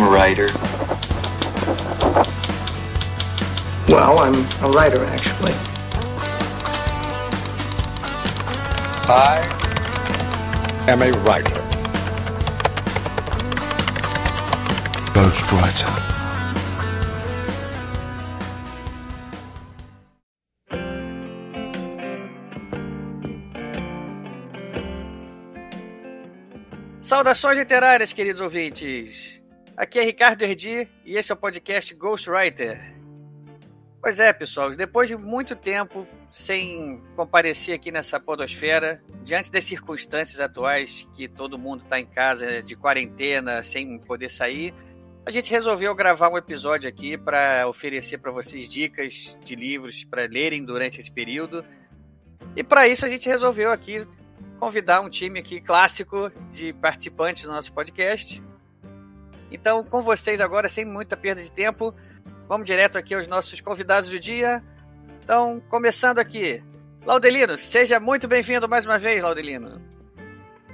I'm a writer. Well, I'm a writer, actually. I am a writer. Ghostwriter. Saudações literárias, queridos ouvintes. Aqui é Ricardo Erdi e esse é o podcast Ghostwriter. Pois é, pessoal, depois de muito tempo sem comparecer aqui nessa podosfera, diante das circunstâncias atuais que todo mundo está em casa de quarentena, sem poder sair, a gente resolveu gravar um episódio aqui para oferecer para vocês dicas de livros para lerem durante esse período. E para isso a gente resolveu aqui convidar um time aqui clássico de participantes do nosso podcast. Então, com vocês agora, sem muita perda de tempo, Vamos direto aqui aos nossos convidados do dia. Então, começando aqui. Laudelino, seja muito bem-vindo mais uma vez, Laudelino.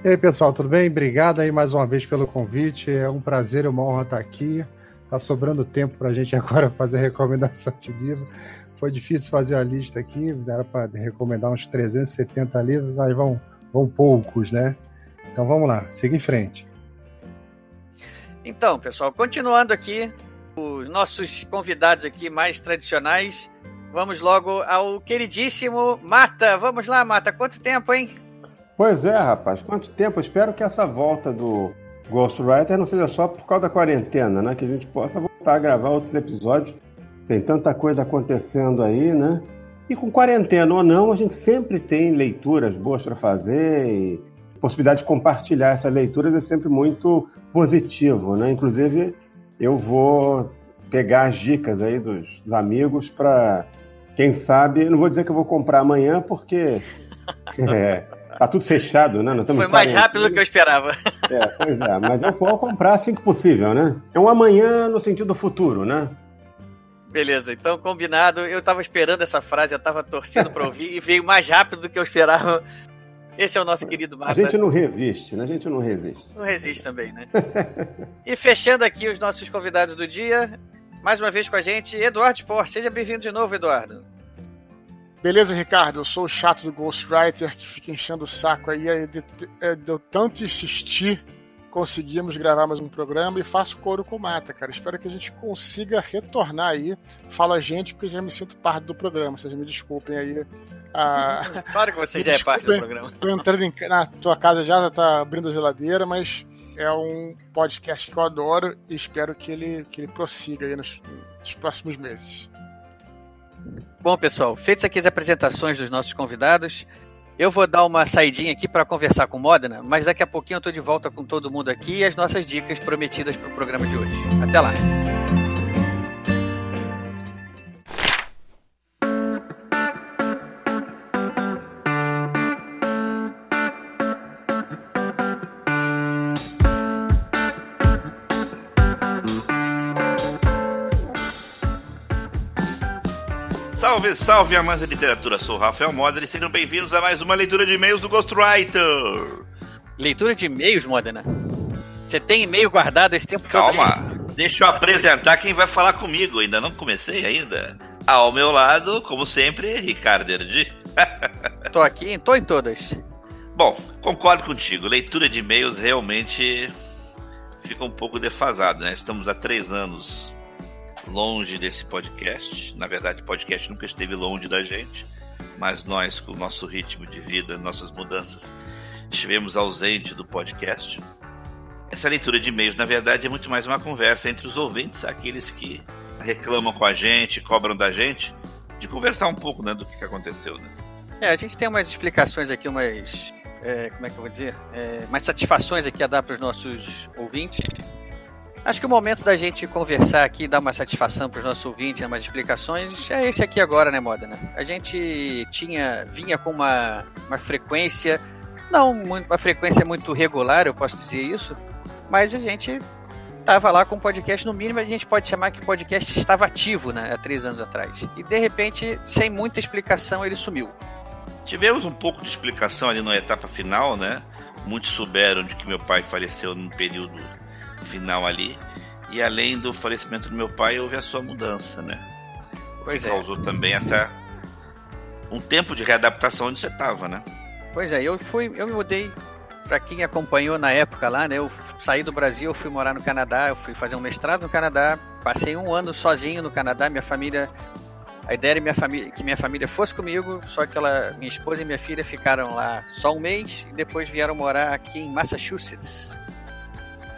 E aí, pessoal, tudo bem? Obrigado aí mais uma vez pelo convite. É um prazer uma honra estar aqui. Tá sobrando tempo para a gente agora fazer recomendação de livro. Foi difícil fazer a lista aqui, era para recomendar uns 370 livros, mas vão, vão poucos, né? Então vamos lá, siga em frente. Então, pessoal, continuando aqui, os nossos convidados aqui mais tradicionais. Vamos logo ao queridíssimo Mata. Vamos lá, Mata. Quanto tempo, hein? Pois é, rapaz. Quanto tempo? espero que essa volta do Ghostwriter não seja só por causa da quarentena, né? Que a gente possa voltar a gravar outros episódios. Tem tanta coisa acontecendo aí, né? E com quarentena ou não, a gente sempre tem leituras boas para fazer e possibilidade de compartilhar essas leituras é sempre muito positivo, né? Inclusive, eu vou pegar as dicas aí dos, dos amigos para quem sabe, não vou dizer que eu vou comprar amanhã porque é, tá tudo fechado, né? Não Foi mais rápido do que eu esperava. É, pois é, mas eu vou comprar assim que possível, né? É um amanhã no sentido futuro, né? Beleza, então combinado. Eu tava esperando essa frase, eu tava torcendo para ouvir e veio mais rápido do que eu esperava. Esse é o nosso querido Marta. A gente não resiste, né? A gente não resiste. Não resiste também, né? e fechando aqui os nossos convidados do dia, mais uma vez com a gente, Eduardo Sport. Seja bem-vindo de novo, Eduardo. Beleza, Ricardo? Eu sou o chato do Ghostwriter que fica enchendo o saco aí. Deu tanto insistir, conseguimos gravar mais um programa e faço coro com mata, cara. Espero que a gente consiga retornar aí. Fala a gente, porque já me sinto parte do programa. Vocês me desculpem aí ah, claro que você já é parte do programa. Tô entrando em, na tua casa já, tá abrindo a geladeira, mas é um podcast que eu adoro e espero que ele, que ele prossiga aí nos, nos próximos meses. Bom, pessoal, feitas aqui as apresentações dos nossos convidados, eu vou dar uma saidinha aqui para conversar com Modena, mas daqui a pouquinho eu tô de volta com todo mundo aqui e as nossas dicas prometidas para o programa de hoje. Até lá! Salve, salve, amantes da literatura! Sou o Rafael Modena e sejam bem-vindos a mais uma leitura de e-mails do Ghostwriter. Leitura de e-mails, Modena? Você tem e-mail guardado esse tempo Calma, todo? Calma, deixa eu apresentar quem vai falar comigo. Ainda não comecei ainda. Ao meu lado, como sempre, Ricardo Erdi. tô aqui, tô em todas. Bom, concordo contigo. Leitura de e-mails realmente fica um pouco defasada, né? Estamos há três anos longe desse podcast. Na verdade, o podcast nunca esteve longe da gente, mas nós, com o nosso ritmo de vida, nossas mudanças, estivemos ausente do podcast. Essa leitura de e-mails, na verdade, é muito mais uma conversa entre os ouvintes, aqueles que reclamam com a gente, cobram da gente, de conversar um pouco né, do que aconteceu. Né? É, a gente tem umas explicações aqui, umas. É, como é que eu vou dizer? É, umas satisfações aqui a dar para os nossos ouvintes Acho que o momento da gente conversar aqui, dar uma satisfação para os nossos ouvintes, umas explicações, é esse aqui agora, né, Modena? A gente tinha, vinha com uma, uma frequência, não uma frequência muito regular, eu posso dizer isso, mas a gente estava lá com o podcast, no mínimo a gente pode chamar que o podcast estava ativo, né, há três anos atrás. E de repente, sem muita explicação, ele sumiu. Tivemos um pouco de explicação ali na etapa final, né? Muitos souberam de que meu pai faleceu num período final ali. E além do falecimento do meu pai, houve a sua mudança, né? Pois que é. causou também essa um tempo de readaptação onde você estava, né? Pois é, eu fui, eu me mudei para quem acompanhou na época lá, né? Eu saí do Brasil, fui morar no Canadá, eu fui fazer um mestrado no Canadá, passei um ano sozinho no Canadá, minha família a ideia era minha família, que minha família fosse comigo, só que ela, minha esposa e minha filha ficaram lá só um mês e depois vieram morar aqui em Massachusetts.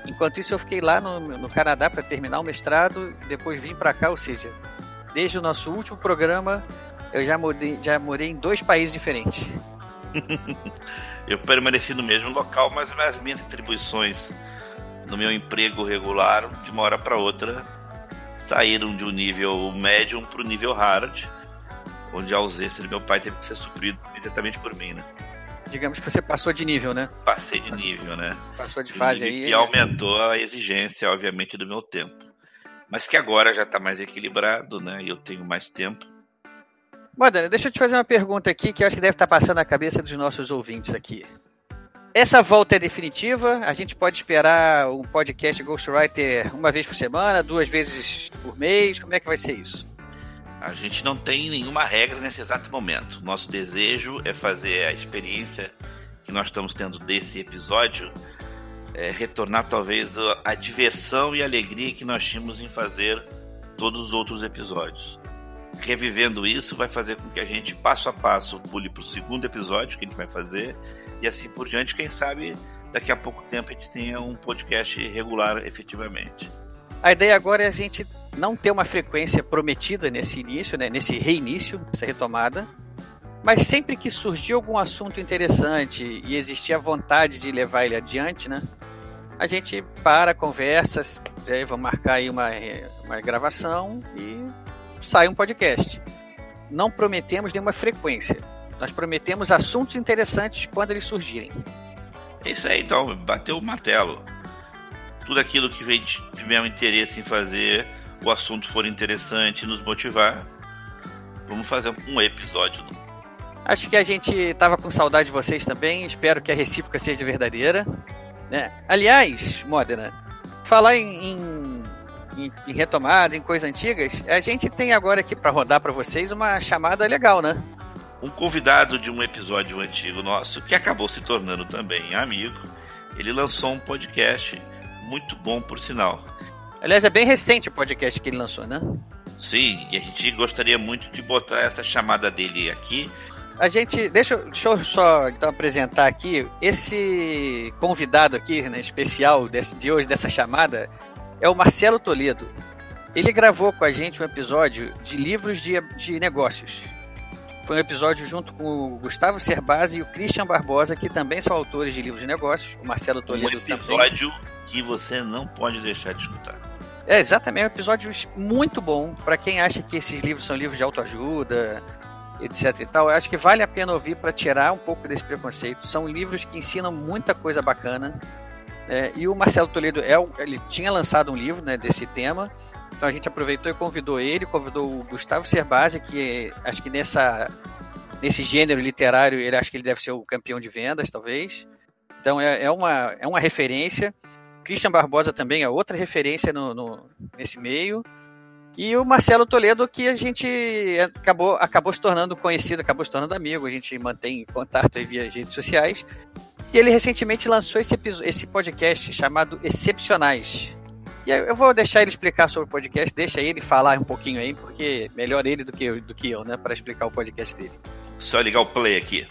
Enquanto isso, eu fiquei lá no, no Canadá para terminar o mestrado, depois vim para cá, ou seja, desde o nosso último programa, eu já, já morei em dois países diferentes. eu permaneci no mesmo local, mas as minhas atribuições no meu emprego regular, de uma hora para outra, saíram de um nível médium para o nível hard, onde a ausência do meu pai teve que ser suprido imediatamente por mim, né? Digamos que você passou de nível, né? Passei de nível, né? Passou de fase aí. Que aumentou a exigência, obviamente, do meu tempo. Mas que agora já está mais equilibrado, né? E eu tenho mais tempo. Modena, deixa eu te fazer uma pergunta aqui que eu acho que deve estar passando na cabeça dos nossos ouvintes aqui. Essa volta é definitiva? A gente pode esperar um podcast Ghostwriter uma vez por semana, duas vezes por mês? Como é que vai ser isso? A gente não tem nenhuma regra nesse exato momento. Nosso desejo é fazer a experiência que nós estamos tendo desse episódio é, retornar talvez a diversão e alegria que nós tínhamos em fazer todos os outros episódios. Revivendo isso vai fazer com que a gente passo a passo pule para o segundo episódio que a gente vai fazer e assim por diante. Quem sabe daqui a pouco tempo a gente tenha um podcast regular efetivamente. A ideia agora é a gente não ter uma frequência prometida nesse início, né, nesse reinício, nessa retomada, mas sempre que surgir algum assunto interessante e existir a vontade de levar ele adiante, né, a gente para, conversa, é, vamos marcar aí uma, uma gravação e sai um podcast. Não prometemos nenhuma frequência. Nós prometemos assuntos interessantes quando eles surgirem. É isso aí, então. Bateu o martelo. Tudo aquilo que um interesse em fazer, o assunto for interessante nos motivar, vamos fazer um episódio. Acho que a gente estava com saudade de vocês também. Espero que a recíproca seja verdadeira. Né? Aliás, Modena, falar em, em, em, em retomada, em coisas antigas, a gente tem agora aqui para rodar para vocês uma chamada legal, né? Um convidado de um episódio antigo nosso, que acabou se tornando também amigo, ele lançou um podcast muito bom, por sinal. Aliás, é bem recente o podcast que ele lançou, né? Sim, e a gente gostaria muito de botar essa chamada dele aqui. A gente. Deixa, deixa eu só então apresentar aqui. Esse convidado aqui, né, especial desse, de hoje, dessa chamada, é o Marcelo Toledo. Ele gravou com a gente um episódio de livros de, de negócios. Foi um episódio junto com o Gustavo Cerbasi e o Christian Barbosa, que também são autores de livros de negócios. O Marcelo Toledo um episódio também. que você não pode deixar de escutar. É, exatamente, um episódio muito bom para quem acha que esses livros são livros de autoajuda, etc e tal. Eu acho que vale a pena ouvir para tirar um pouco desse preconceito. São livros que ensinam muita coisa bacana. É, e o Marcelo Toledo é, ele tinha lançado um livro né, desse tema. Então a gente aproveitou e convidou ele, convidou o Gustavo Cerbasi, que acho que nessa, nesse gênero literário, ele acho que ele deve ser o campeão de vendas, talvez. Então é, é, uma, é uma referência. Christian Barbosa também é outra referência no, no, nesse meio. E o Marcelo Toledo, que a gente acabou, acabou se tornando conhecido, acabou se tornando amigo, a gente mantém contato via redes sociais. E ele recentemente lançou esse, esse podcast chamado Excepcionais. E eu vou deixar ele explicar sobre o podcast, deixa ele falar um pouquinho aí, porque melhor ele do que, do que eu, né, para explicar o podcast dele. Só ligar o play aqui.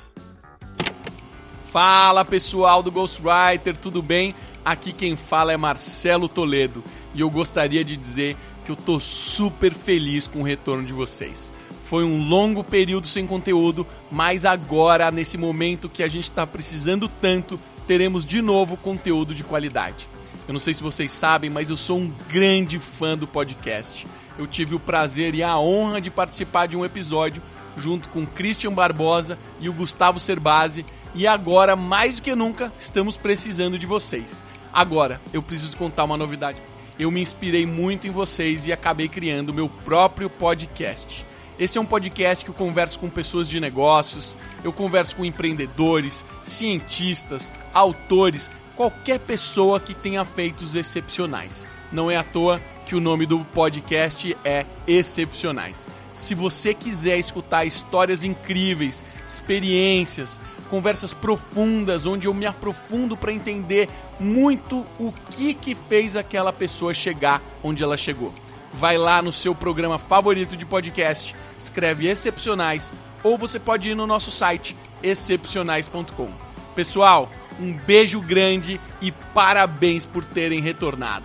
Fala pessoal do Ghostwriter, tudo bem? Aqui quem fala é Marcelo Toledo e eu gostaria de dizer que eu tô super feliz com o retorno de vocês. Foi um longo período sem conteúdo, mas agora, nesse momento que a gente está precisando tanto, teremos de novo conteúdo de qualidade. Eu não sei se vocês sabem, mas eu sou um grande fã do podcast. Eu tive o prazer e a honra de participar de um episódio junto com Christian Barbosa e o Gustavo Cerbasi, e agora, mais do que nunca, estamos precisando de vocês. Agora, eu preciso contar uma novidade. Eu me inspirei muito em vocês e acabei criando meu próprio podcast. Esse é um podcast que eu converso com pessoas de negócios, eu converso com empreendedores, cientistas, autores, qualquer pessoa que tenha feitos excepcionais. Não é à toa que o nome do podcast é Excepcionais. Se você quiser escutar histórias incríveis, experiências, conversas profundas, onde eu me aprofundo para entender muito o que que fez aquela pessoa chegar onde ela chegou. Vai lá no seu programa favorito de podcast, escreve Excepcionais, ou você pode ir no nosso site excepcionais.com. Pessoal, um beijo grande e parabéns por terem retornado.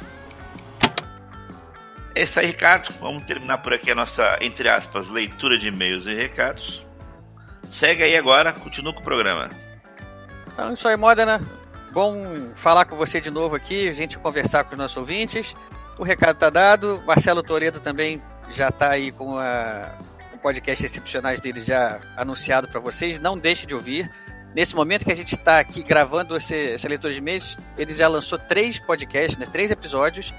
É isso aí, Ricardo. Vamos terminar por aqui a nossa, entre aspas, leitura de e-mails e recados. Segue aí agora, continua com o programa. Então, isso aí, Modena. Bom falar com você de novo aqui, a gente conversar com os nossos ouvintes. O recado está dado. Marcelo Toredo também já está aí com a, o podcast Excepcionais dele já anunciado para vocês. Não deixe de ouvir. Nesse momento que a gente está aqui gravando esse, essa leitura de e-mails, ele já lançou três podcasts, né, três episódios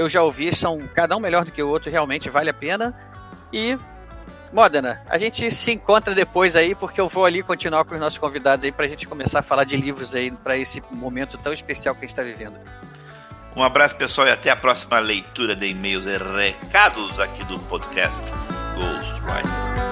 eu já ouvi, são cada um melhor do que o outro, realmente vale a pena. E Modena, a gente se encontra depois aí, porque eu vou ali continuar com os nossos convidados aí pra gente começar a falar de livros aí para esse momento tão especial que a gente está vivendo. Um abraço pessoal e até a próxima leitura de e-mails e recados aqui do podcast Ghostwriter.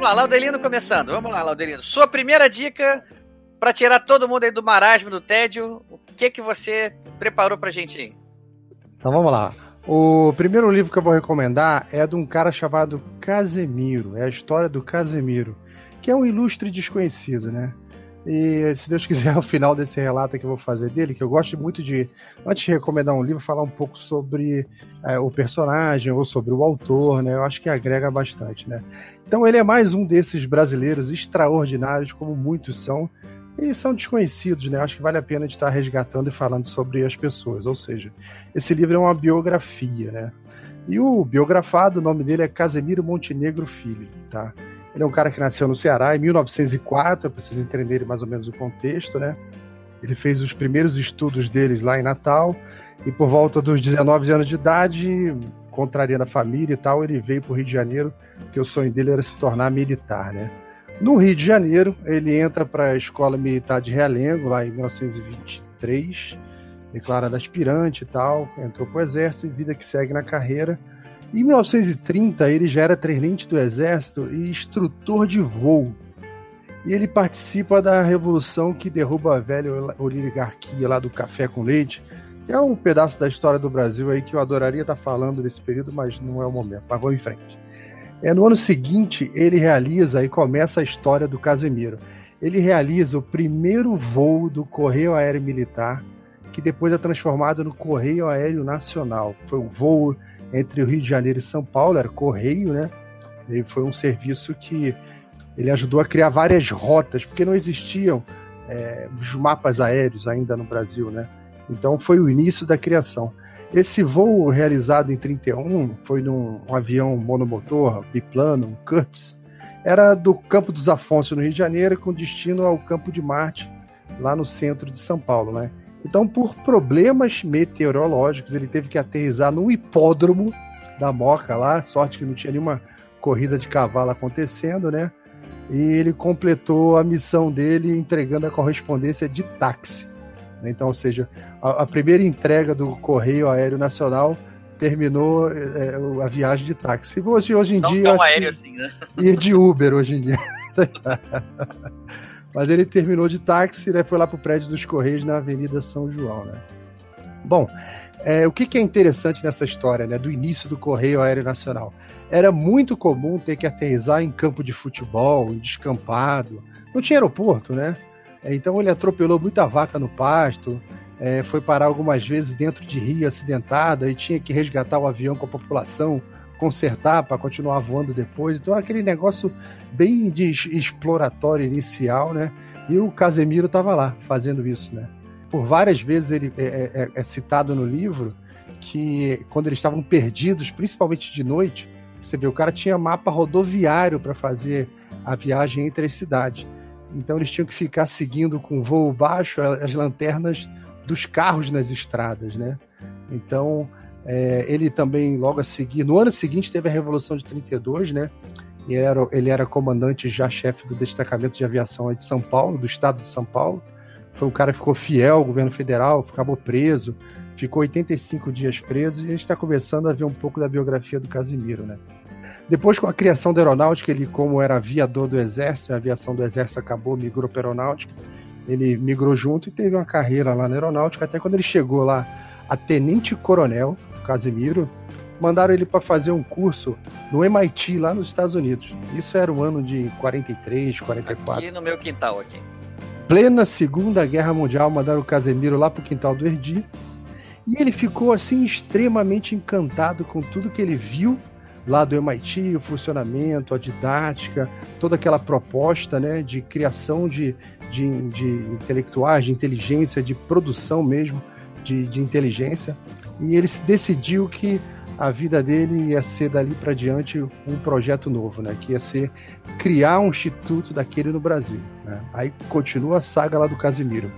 Vamos lá, Laudelino começando. Vamos lá, Laudelino. Sua primeira dica para tirar todo mundo aí do marasmo, do tédio. O que que você preparou pra gente aí? Então vamos lá. O primeiro livro que eu vou recomendar é de um cara chamado Casemiro. É a história do Casemiro, que é um ilustre desconhecido, né? E se Deus quiser, ao final desse relato que eu vou fazer dele, que eu gosto muito de, antes de recomendar um livro, falar um pouco sobre é, o personagem ou sobre o autor, né? Eu acho que agrega bastante, né? Então ele é mais um desses brasileiros extraordinários, como muitos são, e são desconhecidos, né? Acho que vale a pena de estar resgatando e falando sobre as pessoas. Ou seja, esse livro é uma biografia, né? E o biografado, o nome dele é Casemiro Montenegro Filho, tá? Ele é um cara que nasceu no Ceará em 1904, para vocês entenderem mais ou menos o contexto, né? Ele fez os primeiros estudos deles lá em Natal e por volta dos 19 anos de idade, contrariando a família e tal, ele veio para o Rio de Janeiro, porque o sonho dele era se tornar militar, né? No Rio de Janeiro, ele entra para a Escola Militar de Realengo, lá em 1923, declarado aspirante e tal, entrou para o Exército e vida que segue na carreira em 1930, ele já era tenente do exército e instrutor de voo. E ele participa da revolução que derruba a velha oligarquia lá do café com leite, que é um pedaço da história do Brasil aí que eu adoraria estar falando desse período, mas não é o momento. Mas vamos em frente. É, no ano seguinte, ele realiza e começa a história do Casemiro. Ele realiza o primeiro voo do Correio Aéreo Militar, que depois é transformado no Correio Aéreo Nacional. Foi um voo entre o Rio de Janeiro e São Paulo, era correio, né? E foi um serviço que ele ajudou a criar várias rotas, porque não existiam é, os mapas aéreos ainda no Brasil, né? Então foi o início da criação. Esse voo realizado em 31 foi num um avião monomotor, biplano, um Curtiss, era do Campo dos Afonso, no Rio de Janeiro, com destino ao Campo de Marte, lá no centro de São Paulo, né? Então, por problemas meteorológicos, ele teve que aterrizar no hipódromo da Moca lá. Sorte que não tinha nenhuma corrida de cavalo acontecendo, né? E ele completou a missão dele entregando a correspondência de táxi. Né? Então, ou seja, a, a, primeira entrega do Correio Aéreo Nacional terminou é, a viagem de táxi. Hoje, hoje em não dia. Tão aéreo assim, né? E de Uber hoje em dia. Mas ele terminou de táxi, né, foi lá pro prédio dos Correios na Avenida São João, né? Bom, é, o que, que, é interessante nessa história, né, do início do Correio Aéreo Nacional? Era muito comum ter que aterrissar em campo de futebol, em descampado. Não tinha aeroporto, né? É, então ele atropelou muita vaca no pasto, é, foi parar algumas vezes dentro de rio acidentado e tinha que resgatar o avião com a população consertar para continuar voando depois. Então aquele negócio bem de exploratório inicial, né? E o Casemiro estava lá fazendo isso, né? Por várias vezes ele é, é, é, é, citado no livro que quando eles estavam perdidos, principalmente de noite, você vê o cara tinha mapa rodoviário para fazer a viagem entre as cidades. Então eles tinham que ficar seguindo com voo baixo as lanternas dos carros nas estradas, né? Então, é, ele também, logo a seguir, no ano seguinte, teve a Revolução de 32, né? E era, ele era comandante já chefe do destacamento de aviação de São Paulo, do estado de São Paulo. Foi um cara que ficou fiel ao governo federal, acabou preso, ficou 85 dias preso. E a gente está começando a ver um pouco da biografia do Casimiro, né? Depois, com a criação da aeronáutica, ele, como era aviador do exército, a aviação do exército acabou, migrou para a aeronáutica. Ele migrou junto e teve uma carreira lá na aeronáutica, até quando ele chegou lá a tenente-coronel, Casimiro, mandaram ele para fazer um curso no MIT lá nos Estados Unidos. Isso era o ano de 43, 44. Aqui no meu quintal aqui. Plena Segunda Guerra Mundial, mandaram o Casemiro lá pro quintal do Erdi. E ele ficou assim extremamente encantado com tudo que ele viu lá do MIT, o funcionamento, a didática, toda aquela proposta né, de criação de, de, de intelectuais, de inteligência, de produção mesmo de, de inteligência. E ele decidiu que a vida dele ia ser dali para diante um projeto novo, né? Que ia ser criar um instituto daquele no Brasil. Né? Aí continua a saga lá do Casimiro.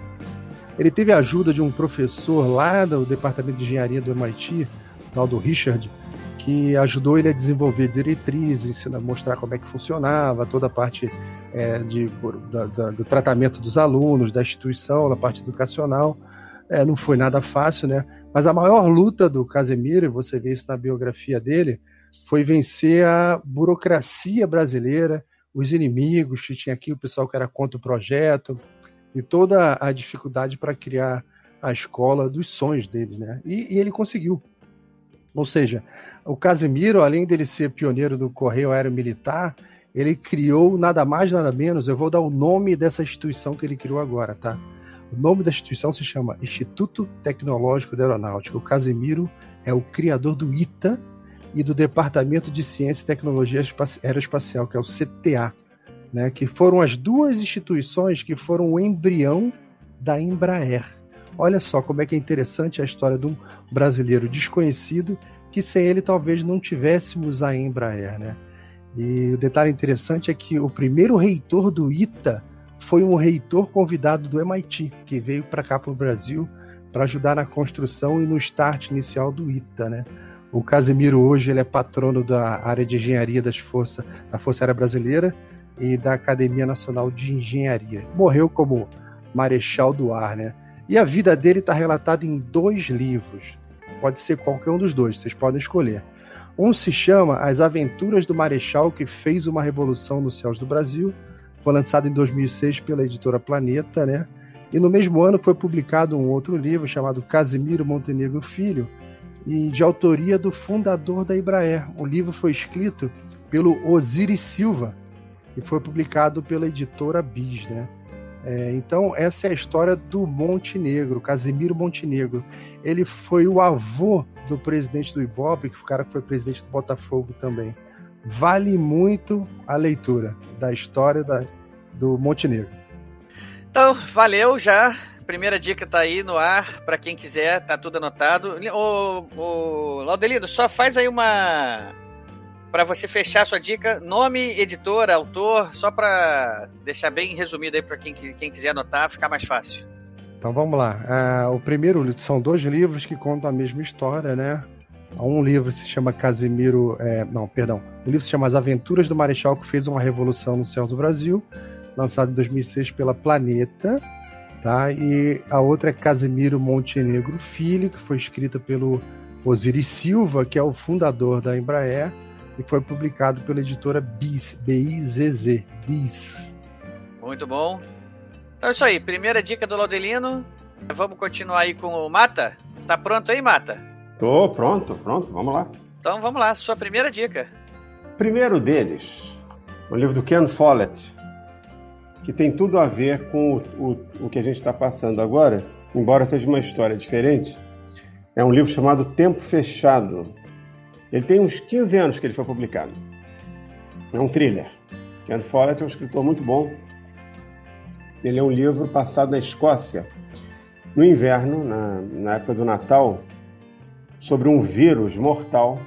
Ele teve a ajuda de um professor lá do departamento de engenharia do MIT, tal do Richard, que ajudou ele a desenvolver diretrizes, mostrar como é que funcionava, toda a parte é, de, da, da, do tratamento dos alunos, da instituição, da parte educacional. É, não foi nada fácil, né? Mas a maior luta do Casemiro, e você vê isso na biografia dele, foi vencer a burocracia brasileira, os inimigos que tinha aqui, o pessoal que era contra o projeto, e toda a dificuldade para criar a escola dos sonhos dele, né? E, e, ele conseguiu. Ou seja, o Casemiro, além dele ser pioneiro do Correio Aéreo Militar, ele criou nada mais, nada menos. Eu vou dar o nome dessa instituição que ele criou agora, tá? O nome da instituição se chama Instituto Tecnológico da Aeronáutica. O Casemiro é o criador do ITA e do Departamento de Ciência e Tecnologia Aeroespacial, que é o CTA, né, que foram as duas instituições que foram o embrião da Embraer. Olha só como é que é interessante a história de um brasileiro desconhecido que sem ele talvez não tivéssemos a Embraer, né? E o detalhe interessante é que o primeiro reitor do ITA foi um reitor convidado do MIT, que veio para cá para o Brasil para ajudar na construção e no start inicial do ITA, né? O Casemiro hoje ele é patrono da área de engenharia das forças, da Força Aérea Brasileira e da Academia Nacional de Engenharia. Morreu como marechal do ar, né? E a vida dele está relatada em dois livros. Pode ser qualquer um dos dois, vocês podem escolher. Um se chama As Aventuras do Marechal que fez uma revolução nos céus do Brasil, foi lançado em 2006 pela editora Planeta, né? E no mesmo ano foi publicado um outro livro chamado Casimiro Montenegro Filho, e de autoria do fundador da Embraer. O livro foi escrito pelo Osiris Silva e foi publicado pela editora Bis, né? É, então essa é a história do Montenegro, Casimiro Montenegro. Ele foi o avô do presidente do Ibope, que o cara que foi presidente do Botafogo também vale muito a leitura da história da, do Montenegro. Então, valeu já. Primeira dica tá aí no ar para quem quiser, tá tudo anotado. O, Laudelino, só faz aí uma para você fechar sua dica, nome, editora, autor, só para deixar bem resumido aí para quem, quem quiser anotar, ficar mais fácil. Então vamos lá. Uh, o primeiro são dois livros que contam a mesma história, né? Um livro se chama Casimiro. É, não, perdão. O livro se chama As Aventuras do Marechal que fez uma revolução no céu do Brasil, lançado em 2006 pela Planeta. Tá? E a outra é Casimiro Montenegro Filho, que foi escrita pelo Osiris Silva, que é o fundador da Embraer, e foi publicado pela editora BIS, B-I-Z-Z, BIS. Muito bom. Então é isso aí, primeira dica do Laudelino. Vamos continuar aí com o Mata? Tá pronto aí, Mata? Tô pronto, pronto, vamos lá. Então vamos lá, sua primeira dica. Primeiro deles, o livro do Ken Follett, que tem tudo a ver com o, o, o que a gente está passando agora, embora seja uma história diferente. É um livro chamado Tempo Fechado. Ele tem uns 15 anos que ele foi publicado. É um thriller. Ken Follett é um escritor muito bom. Ele é um livro passado na Escócia, no inverno, na, na época do Natal, sobre um vírus mortal.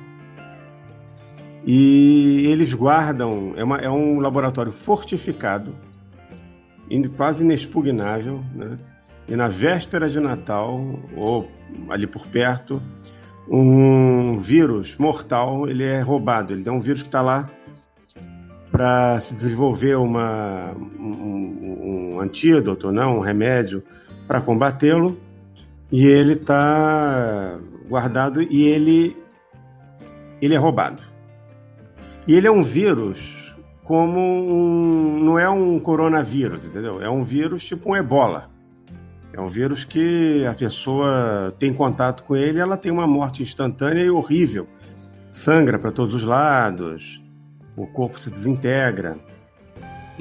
E eles guardam, é, uma, é um laboratório fortificado, quase inexpugnável, né? e na véspera de Natal, ou ali por perto, um vírus mortal ele é roubado. Ele é um vírus que está lá para se desenvolver uma, um, um antídoto, não, um remédio para combatê-lo, e ele está guardado e ele, ele é roubado. E ele é um vírus como um, não é um coronavírus, entendeu? É um vírus tipo um ebola. É um vírus que a pessoa tem contato com ele, ela tem uma morte instantânea e horrível. Sangra para todos os lados, o corpo se desintegra.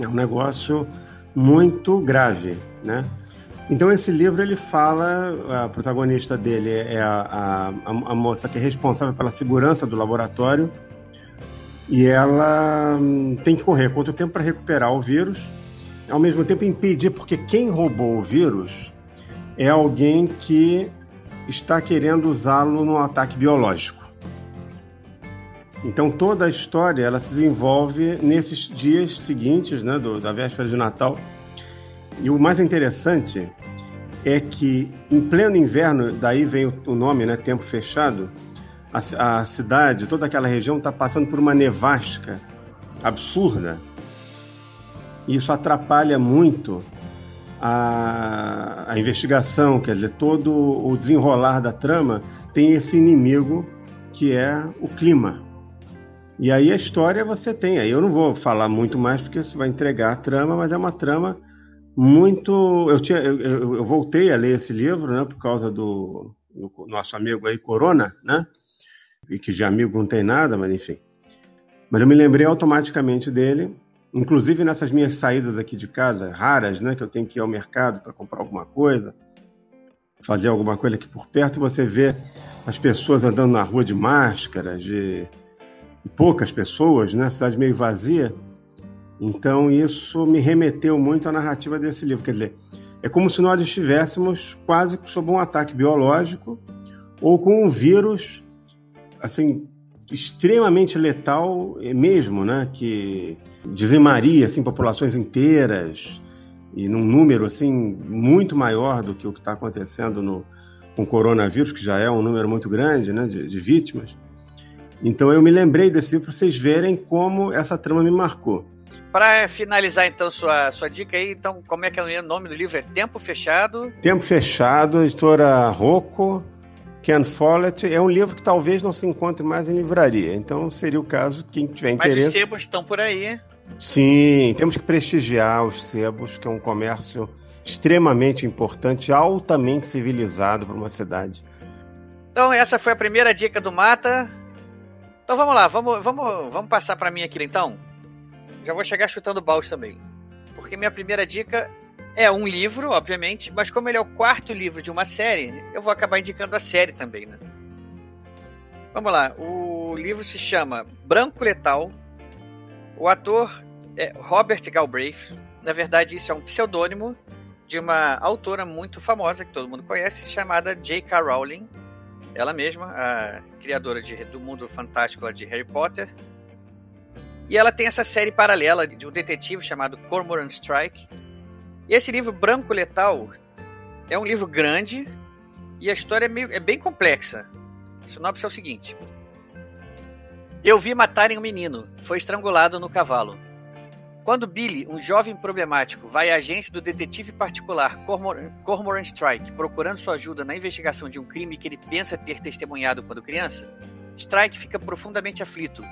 É um negócio muito grave, né? Então esse livro ele fala, a protagonista dele é a, a, a moça que é responsável pela segurança do laboratório e ela hum, tem que correr quanto tempo para recuperar o vírus, ao mesmo tempo impedir, porque quem roubou o vírus é alguém que está querendo usá-lo no ataque biológico. Então toda a história ela se desenvolve nesses dias seguintes, né, do, da véspera de Natal. E o mais interessante é que em pleno inverno, daí vem o, nome, né, tempo fechado, a, a cidade, toda aquela região está passando por uma nevasca absurda. E isso atrapalha muito a, a investigação, quer dizer, todo o desenrolar da trama tem esse inimigo que é o clima. E aí a história você tem. Aí eu não vou falar muito mais porque você vai entregar a trama, mas é uma trama muito. Eu, tinha, eu, eu voltei a ler esse livro, né, por causa do, do, nosso amigo aí, Corona, né? E que de amigo não tem nada, mas enfim. Mas eu me lembrei automaticamente dele Inclusive nessas minhas saídas aqui de casa, raras, né, que eu tenho que ir ao mercado para comprar alguma coisa, fazer alguma coisa aqui por perto, você vê as pessoas andando na rua de máscara, de poucas pessoas, né, cidade meio vazia. Então isso me remeteu muito à narrativa desse livro, quer dizer, é como se nós estivéssemos quase sob um ataque biológico ou com um vírus assim extremamente letal mesmo, né, que dizimaria assim populações inteiras e num número assim muito maior do que o que está acontecendo no com o coronavírus, que já é um número muito grande, né, de, de vítimas. Então eu me lembrei desse livro para vocês verem como essa trama me marcou. Para finalizar então sua, sua dica aí, então como é que é o nome do livro? É Tempo Fechado? Tempo Fechado, editora Rocco, Ken Follett é um livro que talvez não se encontre mais em livraria. Então seria o caso, quem tiver interesse. Mas os sebos estão por aí. Sim, temos que prestigiar os sebos, que é um comércio extremamente importante, altamente civilizado para uma cidade. Então essa foi a primeira dica do Mata. Então vamos lá, vamos, vamos, vamos passar para mim aqui então. Já vou chegar chutando balde também. Porque minha primeira dica é um livro, obviamente, mas como ele é o quarto livro de uma série, eu vou acabar indicando a série também, né? Vamos lá, o livro se chama Branco Letal. O ator é Robert Galbraith. Na verdade, isso é um pseudônimo de uma autora muito famosa que todo mundo conhece, chamada J.K. Rowling. Ela mesma, a criadora de, do mundo fantástico de Harry Potter. E ela tem essa série paralela de um detetive chamado Cormoran Strike, e esse livro Branco Letal é um livro grande e a história é, meio, é bem complexa. A sinopse é o seguinte: Eu vi matarem um menino, foi estrangulado no cavalo. Quando Billy, um jovem problemático, vai à agência do detetive particular Cormoran, Cormoran Strike procurando sua ajuda na investigação de um crime que ele pensa ter testemunhado quando criança, Strike fica profundamente aflito.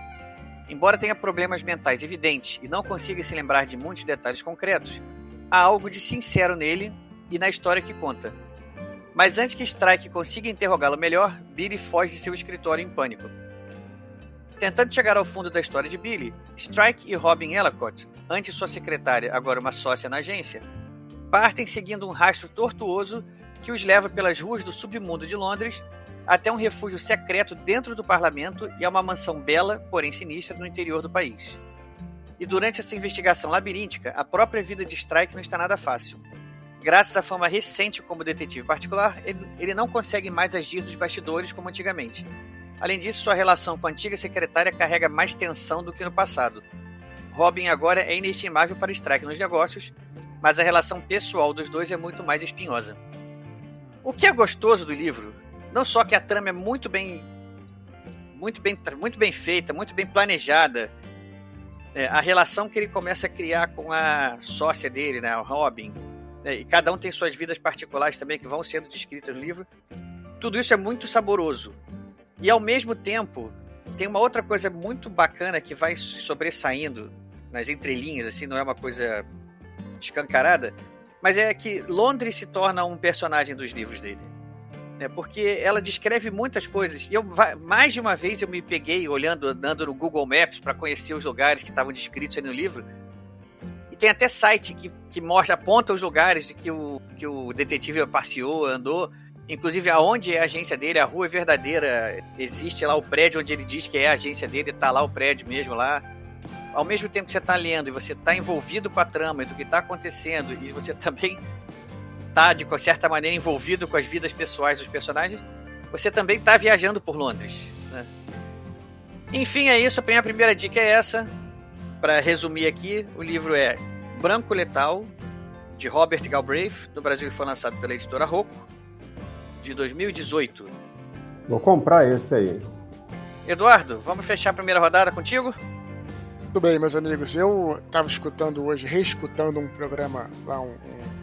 Embora tenha problemas mentais evidentes e não consiga se lembrar de muitos detalhes concretos, há algo de sincero nele e na história que conta. Mas antes que Strike consiga interrogá-lo melhor, Billy foge de seu escritório em pânico. Tentando chegar ao fundo da história de Billy, Strike e Robin Ellicott, antes sua secretária, agora uma sócia na agência, partem seguindo um rastro tortuoso que os leva pelas ruas do submundo de Londres até um refúgio secreto dentro do parlamento e a uma mansão bela, porém sinistra, no interior do país. E durante essa investigação labiríntica, a própria vida de Strike não está nada fácil. Graças à fama recente como detetive particular, ele, ele não consegue mais agir nos bastidores como antigamente. Além disso, sua relação com a antiga secretária carrega mais tensão do que no passado. Robin agora é inestimável para Strike nos negócios mas a relação pessoal dos dois é muito mais espinhosa. O que é gostoso do livro, não só que a trama é muito bem muito bem, muito bem feita, muito bem planejada, é, a relação que ele começa a criar com a sócia dele, né, o Robin, né, e cada um tem suas vidas particulares também que vão sendo descritas no livro. Tudo isso é muito saboroso. E ao mesmo tempo, tem uma outra coisa muito bacana que vai sobressaindo nas entrelinhas, assim, não é uma coisa escancarada, mas é que Londres se torna um personagem dos livros dele. Né? Porque ela descreve muitas coisas. E eu, mais de uma vez eu me peguei olhando, andando no Google Maps para conhecer os lugares que estavam descritos aí no livro. E tem até site que, que mostra, aponta os lugares que o, que o detetive passeou, andou. Inclusive aonde é a agência dele, a rua é verdadeira. Existe lá o prédio onde ele diz que é a agência dele, está lá o prédio mesmo lá ao mesmo tempo que você está lendo e você está envolvido com a trama e do que está acontecendo, e você também está, de certa maneira, envolvido com as vidas pessoais dos personagens, você também está viajando por Londres. Né? Enfim, é isso. A minha primeira dica é essa. Para resumir aqui, o livro é Branco Letal, de Robert Galbraith. No Brasil foi lançado pela editora Rocco, de 2018. Vou comprar esse aí. Eduardo, vamos fechar a primeira rodada contigo? Tudo bem, meus amigos. Eu estava escutando hoje, reescutando um programa lá, um, um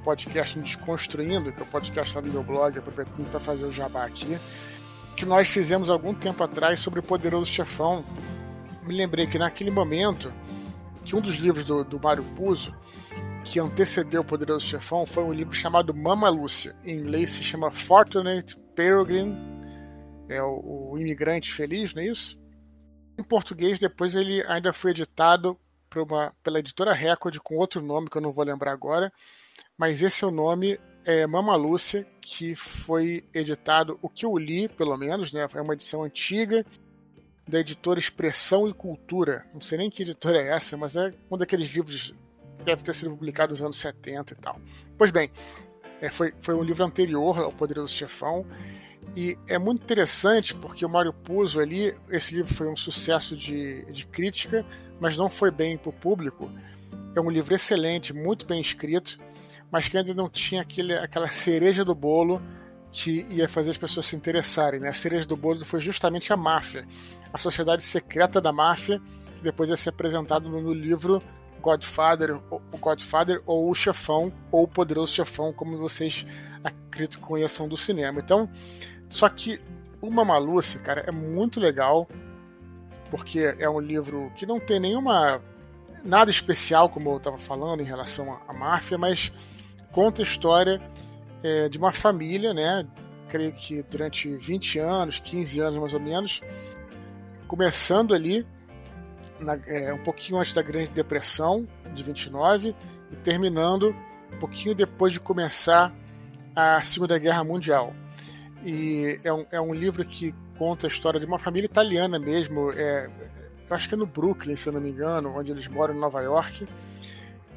podcast Desconstruindo, que é o podcast lá meu blog, aproveitando para fazer o jabá aqui, que nós fizemos algum tempo atrás sobre o Poderoso Chefão. Me lembrei que naquele momento, que um dos livros do, do Mário Puzo, que antecedeu o Poderoso Chefão, foi um livro chamado Mama Lúcia. Em inglês se chama Fortunate Peregrine, é o, o imigrante feliz, não é isso? Em português, depois ele ainda foi editado uma, pela editora Record com outro nome que eu não vou lembrar agora, mas esse é o nome é Mama Lúcia, que foi editado, o que eu li, pelo menos, né? É uma edição antiga da editora Expressão e Cultura. Não sei nem que editora é essa, mas é um daqueles livros deve ter sido publicado nos anos 70 e tal. Pois bem, é, foi, foi um livro anterior ao Poderoso Chefão e é muito interessante porque o Mário Puzo ali, esse livro foi um sucesso de, de crítica, mas não foi bem para o público. É um livro excelente, muito bem escrito, mas que ainda não tinha aquele, aquela cereja do bolo que ia fazer as pessoas se interessarem. Né? A cereja do bolo foi justamente a máfia, a sociedade secreta da máfia, que depois ia ser apresentado no, livro Godfather, o Godfather ou o Chefão, ou o Poderoso Chefão, como vocês acredito que conheçam do cinema. Então, só que o Mamaluce, cara, é muito legal, porque é um livro que não tem nenhuma. nada especial, como eu estava falando, em relação à, máfia, mas conta a história é, de uma família, né? Creio que durante 20 anos, 15 anos mais ou menos, começando ali na, é, um pouquinho antes da Grande Depressão de 29 e terminando um pouquinho depois de começar a Segunda Guerra Mundial. E é um, é um livro que conta a história de uma família italiana mesmo. É, acho que é no Brooklyn, se eu não me engano, onde eles moram em Nova York.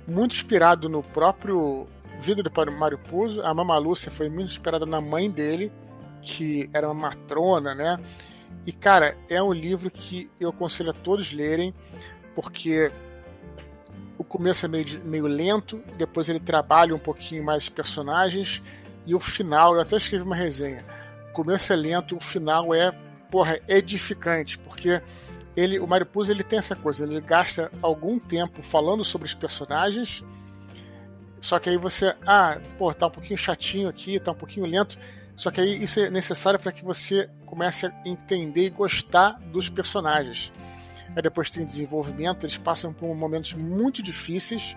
Muito inspirado no próprio vida do Mário Puzo. A Mama Lúcia foi muito inspirada na mãe dele, que era uma matrona, né? E, cara, é um livro que eu aconselho a todos lerem, porque o começo é meio, meio lento, depois ele trabalha um pouquinho mais os personagens, e o final, eu até escrevi uma resenha. O começo é lento, o final é, porra, edificante, porque ele, o Mario Puzo, ele tem essa coisa, ele gasta algum tempo falando sobre os personagens, só que aí você, ah, pô, tá um pouquinho chatinho aqui, tá um pouquinho lento, só que aí isso é necessário para que você comece a entender e gostar dos personagens. Aí depois tem desenvolvimento, eles passam por momentos muito difíceis,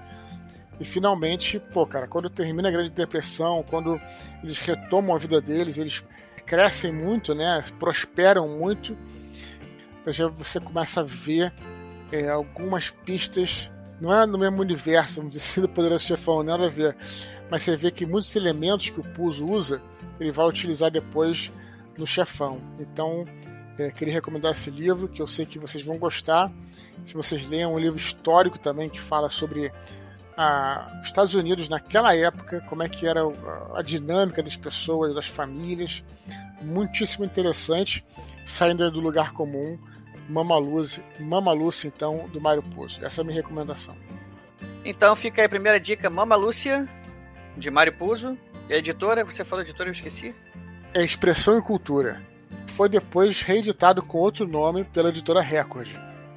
e finalmente, pô, cara, quando termina a Grande Depressão, quando eles retomam a vida deles, eles crescem muito, né? Prosperam muito. Já você começa a ver é, algumas pistas, não é no mesmo universo, vamos dizer do Poderoso Chefão, nada a ver. Mas você vê que muitos elementos que o Puzo usa, ele vai utilizar depois no Chefão. Então, é, queria recomendar esse livro, que eu sei que vocês vão gostar. Se vocês leiam um livro histórico também que fala sobre os Estados Unidos naquela época, como é que era a dinâmica das pessoas, das famílias. Muitíssimo interessante, saindo do lugar comum. Mama Lucy, Mama Lucy, então, do Mário Puzo. Essa é a minha recomendação. Então fica aí a primeira dica, Mama Lúcia, de Mário Puzo. E a editora, você falou editora, eu esqueci. É Expressão e Cultura. Foi depois reeditado com outro nome pela editora Record.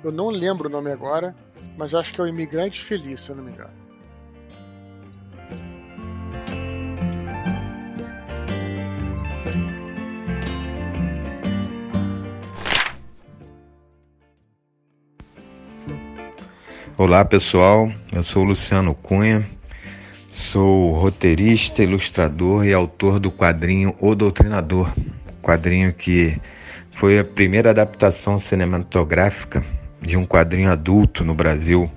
Eu não lembro o nome agora, mas acho que é o Imigrante Feliz, se eu não me engano. Olá pessoal, eu sou Luciano Cunha, sou roteirista, ilustrador e autor do quadrinho O Doutrinador, quadrinho que foi a primeira adaptação cinematográfica de um quadrinho adulto no Brasil.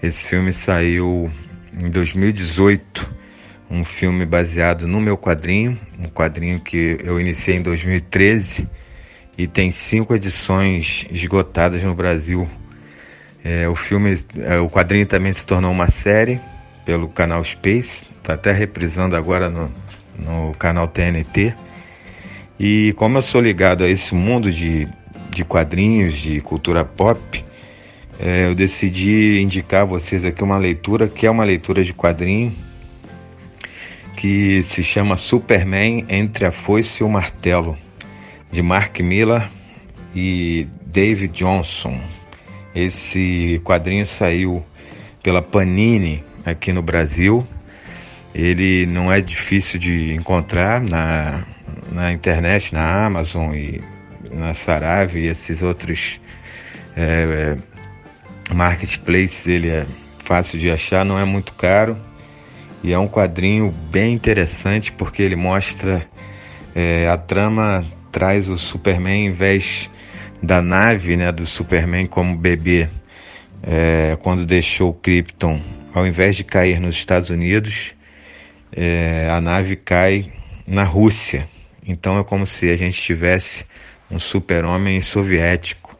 Esse filme saiu em 2018, um filme baseado no meu quadrinho, um quadrinho que eu iniciei em 2013 e tem cinco edições esgotadas no Brasil é, o filme, é, o quadrinho também se tornou uma série pelo canal Space, está até reprisando agora no, no canal TNT. E como eu sou ligado a esse mundo de, de quadrinhos, de cultura pop, é, eu decidi indicar a vocês aqui uma leitura que é uma leitura de quadrinho que se chama Superman entre a foice e o martelo, de Mark Miller e David Johnson. Esse quadrinho saiu pela Panini aqui no Brasil. Ele não é difícil de encontrar na, na internet, na Amazon e na Sarave e esses outros é, marketplaces. Ele é fácil de achar, não é muito caro. E é um quadrinho bem interessante porque ele mostra é, a trama traz o Superman em vez da nave né, do Superman como bebê é, quando deixou Krypton, ao invés de cair nos Estados Unidos, é, a nave cai na Rússia. Então é como se a gente tivesse um super-homem soviético.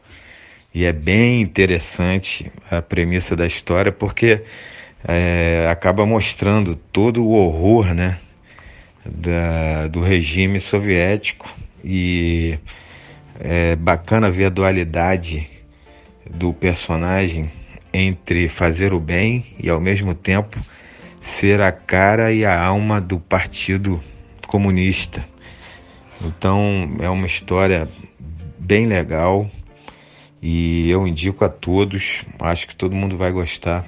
E é bem interessante a premissa da história porque é, acaba mostrando todo o horror né, da, do regime soviético e é bacana ver a dualidade do personagem entre fazer o bem e ao mesmo tempo ser a cara e a alma do Partido Comunista. Então é uma história bem legal e eu indico a todos, acho que todo mundo vai gostar,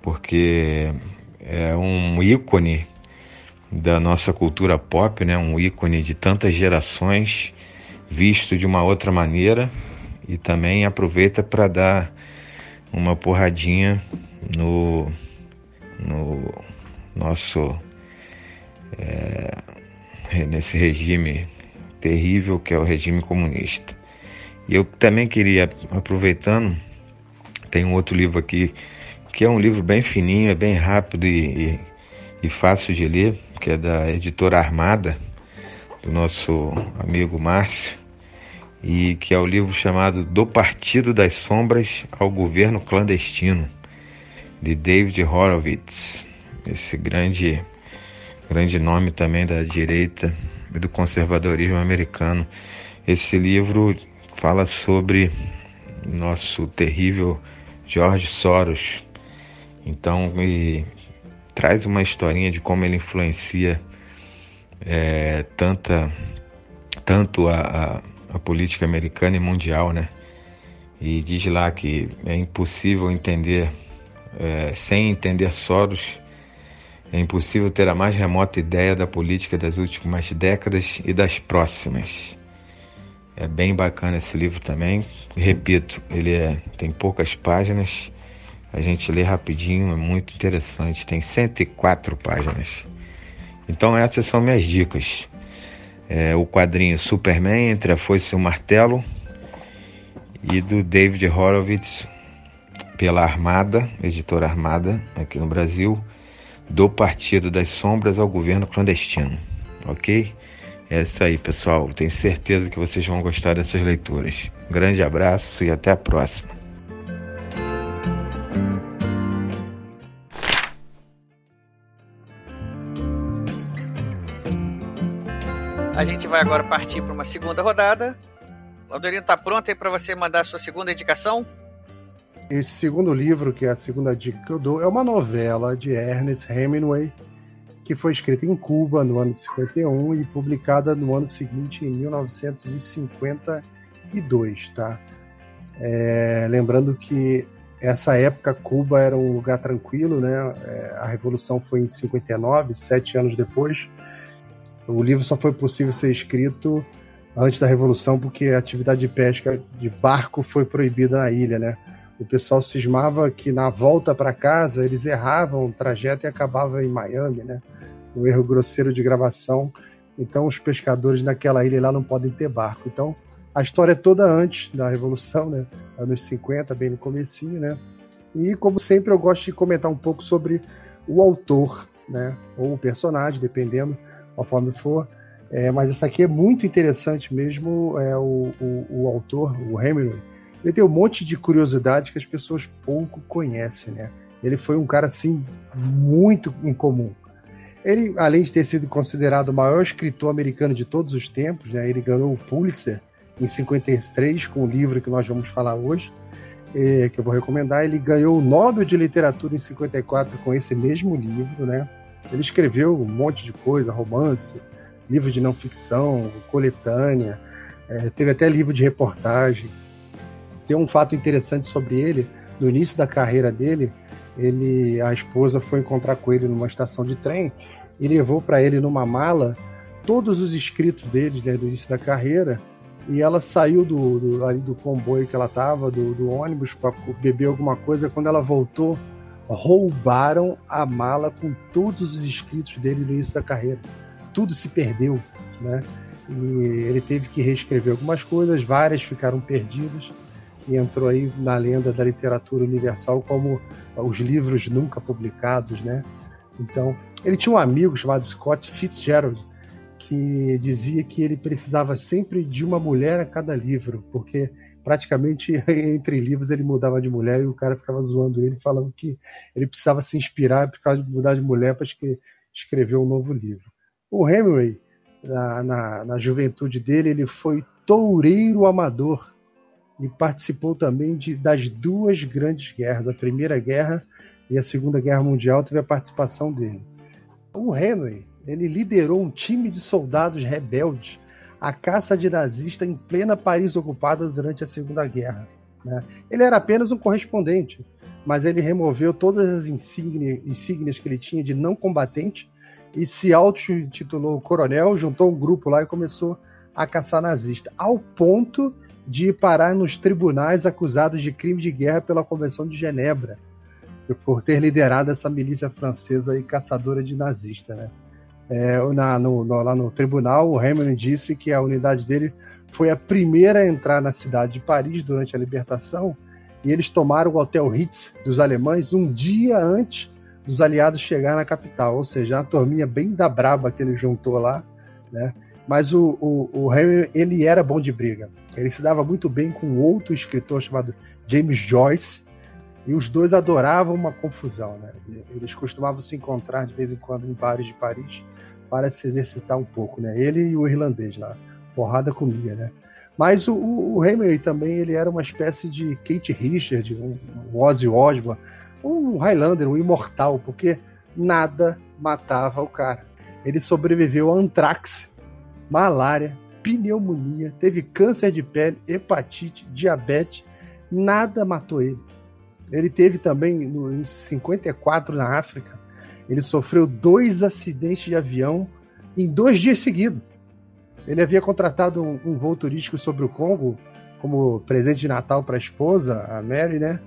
porque é um ícone da nossa cultura pop, né? um ícone de tantas gerações visto de uma outra maneira e também aproveita para dar uma porradinha no, no nosso é, nesse regime terrível que é o regime comunista. E eu também queria, aproveitando, tem um outro livro aqui que é um livro bem fininho, é bem rápido e, e, e fácil de ler, que é da editora Armada, do nosso amigo Márcio e que é o livro chamado Do Partido das Sombras ao Governo Clandestino, de David Horowitz, esse grande, grande nome também da direita e do conservadorismo americano. Esse livro fala sobre nosso terrível George Soros. Então, e traz uma historinha de como ele influencia é, tanta, tanto a, a a política americana e mundial, né? E diz lá que é impossível entender, é, sem entender Soros, é impossível ter a mais remota ideia da política das últimas décadas e das próximas. É bem bacana esse livro também. Repito, ele é, tem poucas páginas, a gente lê rapidinho, é muito interessante. Tem 104 páginas. Então essas são minhas dicas é, o quadrinho Superman entre a foice e o martelo e do David Horowitz pela Armada, editora Armada aqui no Brasil, do Partido das Sombras ao Governo Clandestino, ok? É isso aí, pessoal. Tenho certeza que vocês vão gostar dessas leituras. grande abraço e até a próxima. A gente vai agora partir para uma segunda rodada. Laudorino, tá pronto aí para você mandar a sua segunda indicação? esse segundo livro, que é a segunda dica que eu dou, é uma novela de Ernest Hemingway, que foi escrita em Cuba no ano de 51 e publicada no ano seguinte, em 1952, tá? É, lembrando que essa época Cuba era um lugar tranquilo, né? É, a revolução foi em 59, sete anos depois. O livro só foi possível ser escrito antes da revolução porque a atividade de pesca de barco foi proibida na ilha, né? O pessoal cismava que na volta para casa eles erravam o trajeto e acabavam em Miami, né? Um erro grosseiro de gravação. Então os pescadores naquela ilha lá não podem ter barco. Então a história é toda antes da Revolução, né? Anos 50, bem no comecinho, né? E como sempre eu gosto de comentar um pouco sobre o autor, né? Ou o personagem, dependendo conforme for. É, mas essa aqui é muito interessante mesmo, é o, o, o autor, o Hemingway. Ele tem um monte de curiosidade que as pessoas pouco conhecem, né? Ele foi um cara assim muito incomum. Ele, além de ter sido considerado o maior escritor americano de todos os tempos, né? Ele ganhou o Pulitzer em 53 com o livro que nós vamos falar hoje, é, que eu vou recomendar. Ele ganhou o Nobel de Literatura em 54 com esse mesmo livro, né? Ele escreveu um monte de coisa, romance, livro de não ficção, coletânea, é, teve até livro de reportagem. Tem um fato interessante sobre ele. No início da carreira dele, ele, a esposa foi encontrar com ele numa estação de trem e levou para ele numa mala todos os escritos dele né, do início da carreira e ela saiu do, do, ali do comboio que ela estava, do, do ônibus, para beber alguma coisa. Quando ela voltou, roubaram a mala com todos os escritos dele no início da carreira. Tudo se perdeu, né? E ele teve que reescrever algumas coisas, várias ficaram perdidas e entrou aí na lenda da literatura universal como os livros nunca publicados, né? Então, ele tinha um amigo chamado Scott Fitzgerald que dizia que ele precisava sempre de uma mulher a cada livro, porque praticamente entre livros ele mudava de mulher e o cara ficava zoando ele, falando que ele precisava se inspirar por causa de mudar de mulher para escrever um novo livro. O Hemingway, na, na, na juventude dele, ele foi toureiro amador e participou também de, das duas grandes guerras, a Primeira Guerra e a Segunda Guerra Mundial, teve a participação dele. O Hemingway, ele liderou um time de soldados rebeldes a caça de nazista em plena Paris ocupada durante a Segunda Guerra. Né? Ele era apenas um correspondente, mas ele removeu todas as insígnias, insígnias que ele tinha de não combatente e se auto-intitulou coronel, juntou um grupo lá e começou a caçar nazista, ao ponto de parar nos tribunais acusados de crime de guerra pela Convenção de Genebra, por ter liderado essa milícia francesa e caçadora de nazista, né? É, na, no, no, lá no tribunal, o Hamilton disse que a unidade dele foi a primeira a entrar na cidade de Paris durante a libertação e eles tomaram o Hotel Ritz dos alemães um dia antes dos aliados chegar na capital, ou seja, uma turminha bem da braba que ele juntou lá, né? Mas o, o, o ele era bom de briga. Ele se dava muito bem com outro escritor chamado James Joyce, e os dois adoravam uma confusão, né? Eles costumavam se encontrar de vez em quando em bares de Paris para se exercitar um pouco, né? Ele e o irlandês lá, porrada comia, né? Mas o, o Hemingway também ele era uma espécie de Kate Richard, um, um Ozzy Osbourne, um Highlander, um imortal, porque nada matava o cara. Ele sobreviveu a antrax, malária, pneumonia, teve câncer de pele, hepatite, diabetes, nada matou ele. Ele teve também, no, em 54, na África, ele sofreu dois acidentes de avião em dois dias seguidos. Ele havia contratado um, um voo turístico sobre o Congo como presente de Natal para a esposa, a Mary, né?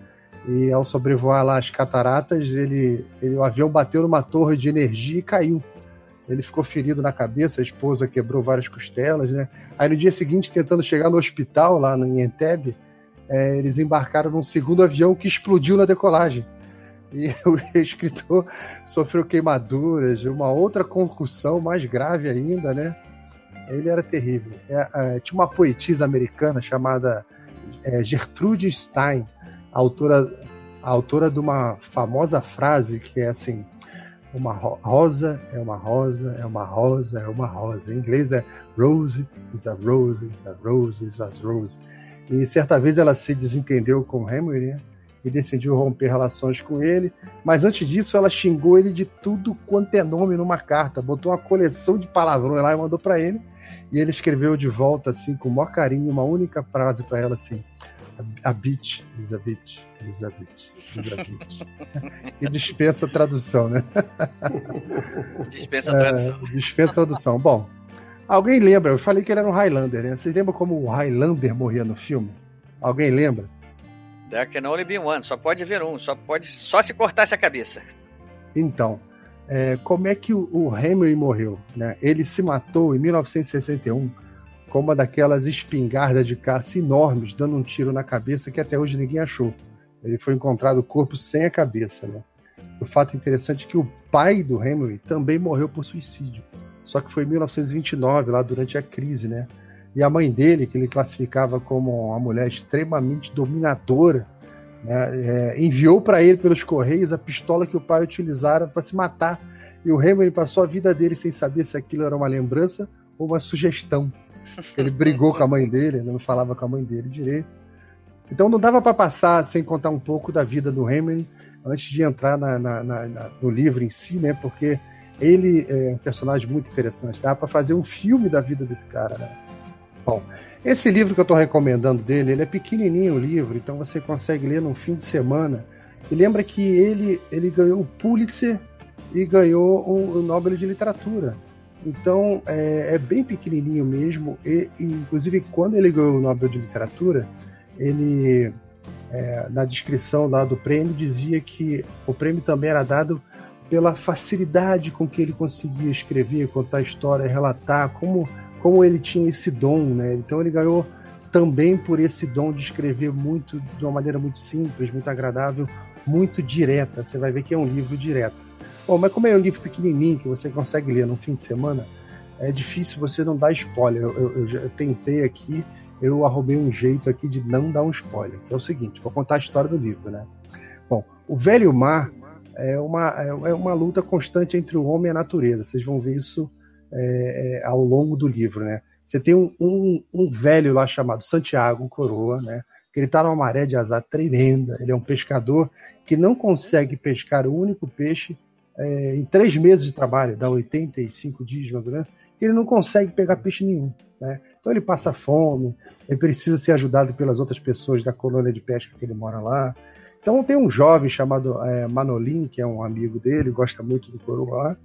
E ao sobrevoar lá as cataratas, ele, ele, o avião bateu numa torre de energia e caiu. Ele ficou ferido na cabeça, a esposa quebrou várias costelas, né? Aí no dia seguinte, tentando chegar no hospital lá no Entebbe, é, eles embarcaram num segundo avião que explodiu na decolagem. E o escritor sofreu queimaduras, uma outra concussão mais grave ainda, né? Ele era terrível. É, é, tinha uma poetisa americana chamada é, Gertrude Stein, autora, autora de uma famosa frase que é assim: uma rosa é uma rosa, é uma rosa, é uma rosa. Em inglês é rose is a rose, is a rose, is a rose. E certa vez ela se desentendeu com Hemingway, né? e decidiu romper relações com ele. Mas antes disso, ela xingou ele de tudo quanto é nome numa carta, botou uma coleção de palavrões lá e mandou para ele. E ele escreveu de volta, assim, com o maior carinho, uma única frase para ela, assim: A bitch is a bitch, is a bitch, is a bitch. e dispensa a tradução, né? Dispensa a tradução. É, dispensa a tradução. Bom, alguém lembra? Eu falei que ele era um Highlander, né? Vocês lembram como o Highlander morria no filme? Alguém lembra? There can only be one. Só pode haver um. Só pode só se cortasse a cabeça. Então, é, como é que o, o Hemingway morreu? Né? Ele se matou em 1961 com uma daquelas espingardas de caça enormes, dando um tiro na cabeça que até hoje ninguém achou. Ele foi encontrado o corpo sem a cabeça. Né? O fato interessante é que o pai do Hemingway também morreu por suicídio. Só que foi em 1929, lá durante a crise, né? E a mãe dele, que ele classificava como uma mulher extremamente dominadora, né, é, enviou para ele pelos correios a pistola que o pai utilizara para se matar. E o Hemingway passou a vida dele sem saber se aquilo era uma lembrança ou uma sugestão. Ele brigou com a mãe dele, não falava com a mãe dele direito. Então não dava para passar sem contar um pouco da vida do Hemingway antes de entrar na, na, na, no livro em si, né? Porque ele é um personagem muito interessante. Dá para fazer um filme da vida desse cara, né? Bom, esse livro que eu estou recomendando dele, ele é pequenininho o livro, então você consegue ler num fim de semana. E lembra que ele, ele ganhou o Pulitzer e ganhou o, Nobel de Literatura. Então é, é bem pequenininho mesmo. E, e, inclusive, quando ele ganhou o Nobel de Literatura, ele é, na descrição lá do prêmio dizia que o prêmio também era dado pela facilidade com que ele conseguia escrever, contar história, relatar, como como ele tinha esse dom, né? Então ele ganhou também por esse dom de escrever muito de uma maneira muito simples, muito agradável, muito direta. Você vai ver que é um livro direto. Bom, mas como é um livro pequenininho que você consegue ler no fim de semana, é difícil você não dar spoiler. Eu, eu, eu, tentei aqui, eu arrumei um jeito aqui de não dar um spoiler, que é o seguinte, vou contar a história do livro, né? Bom, o Velho Mar é uma, é uma luta constante entre o homem e a natureza. Vocês vão ver isso é, é, ao longo do livro, né? Você tem um, um, um, velho lá chamado Santiago, coroa, né? Que ele está numa maré de azar tremenda. Ele é um pescador que não consegue pescar o único peixe é, em três meses de trabalho, dá 85 dias mais ou menos. Ele não consegue pegar peixe nenhum, né? Então ele passa fome, ele precisa ser ajudado pelas outras pessoas da colônia de pesca que ele mora lá. Então tem um jovem chamado é, Manolim, que é um amigo dele, gosta muito do coroa lá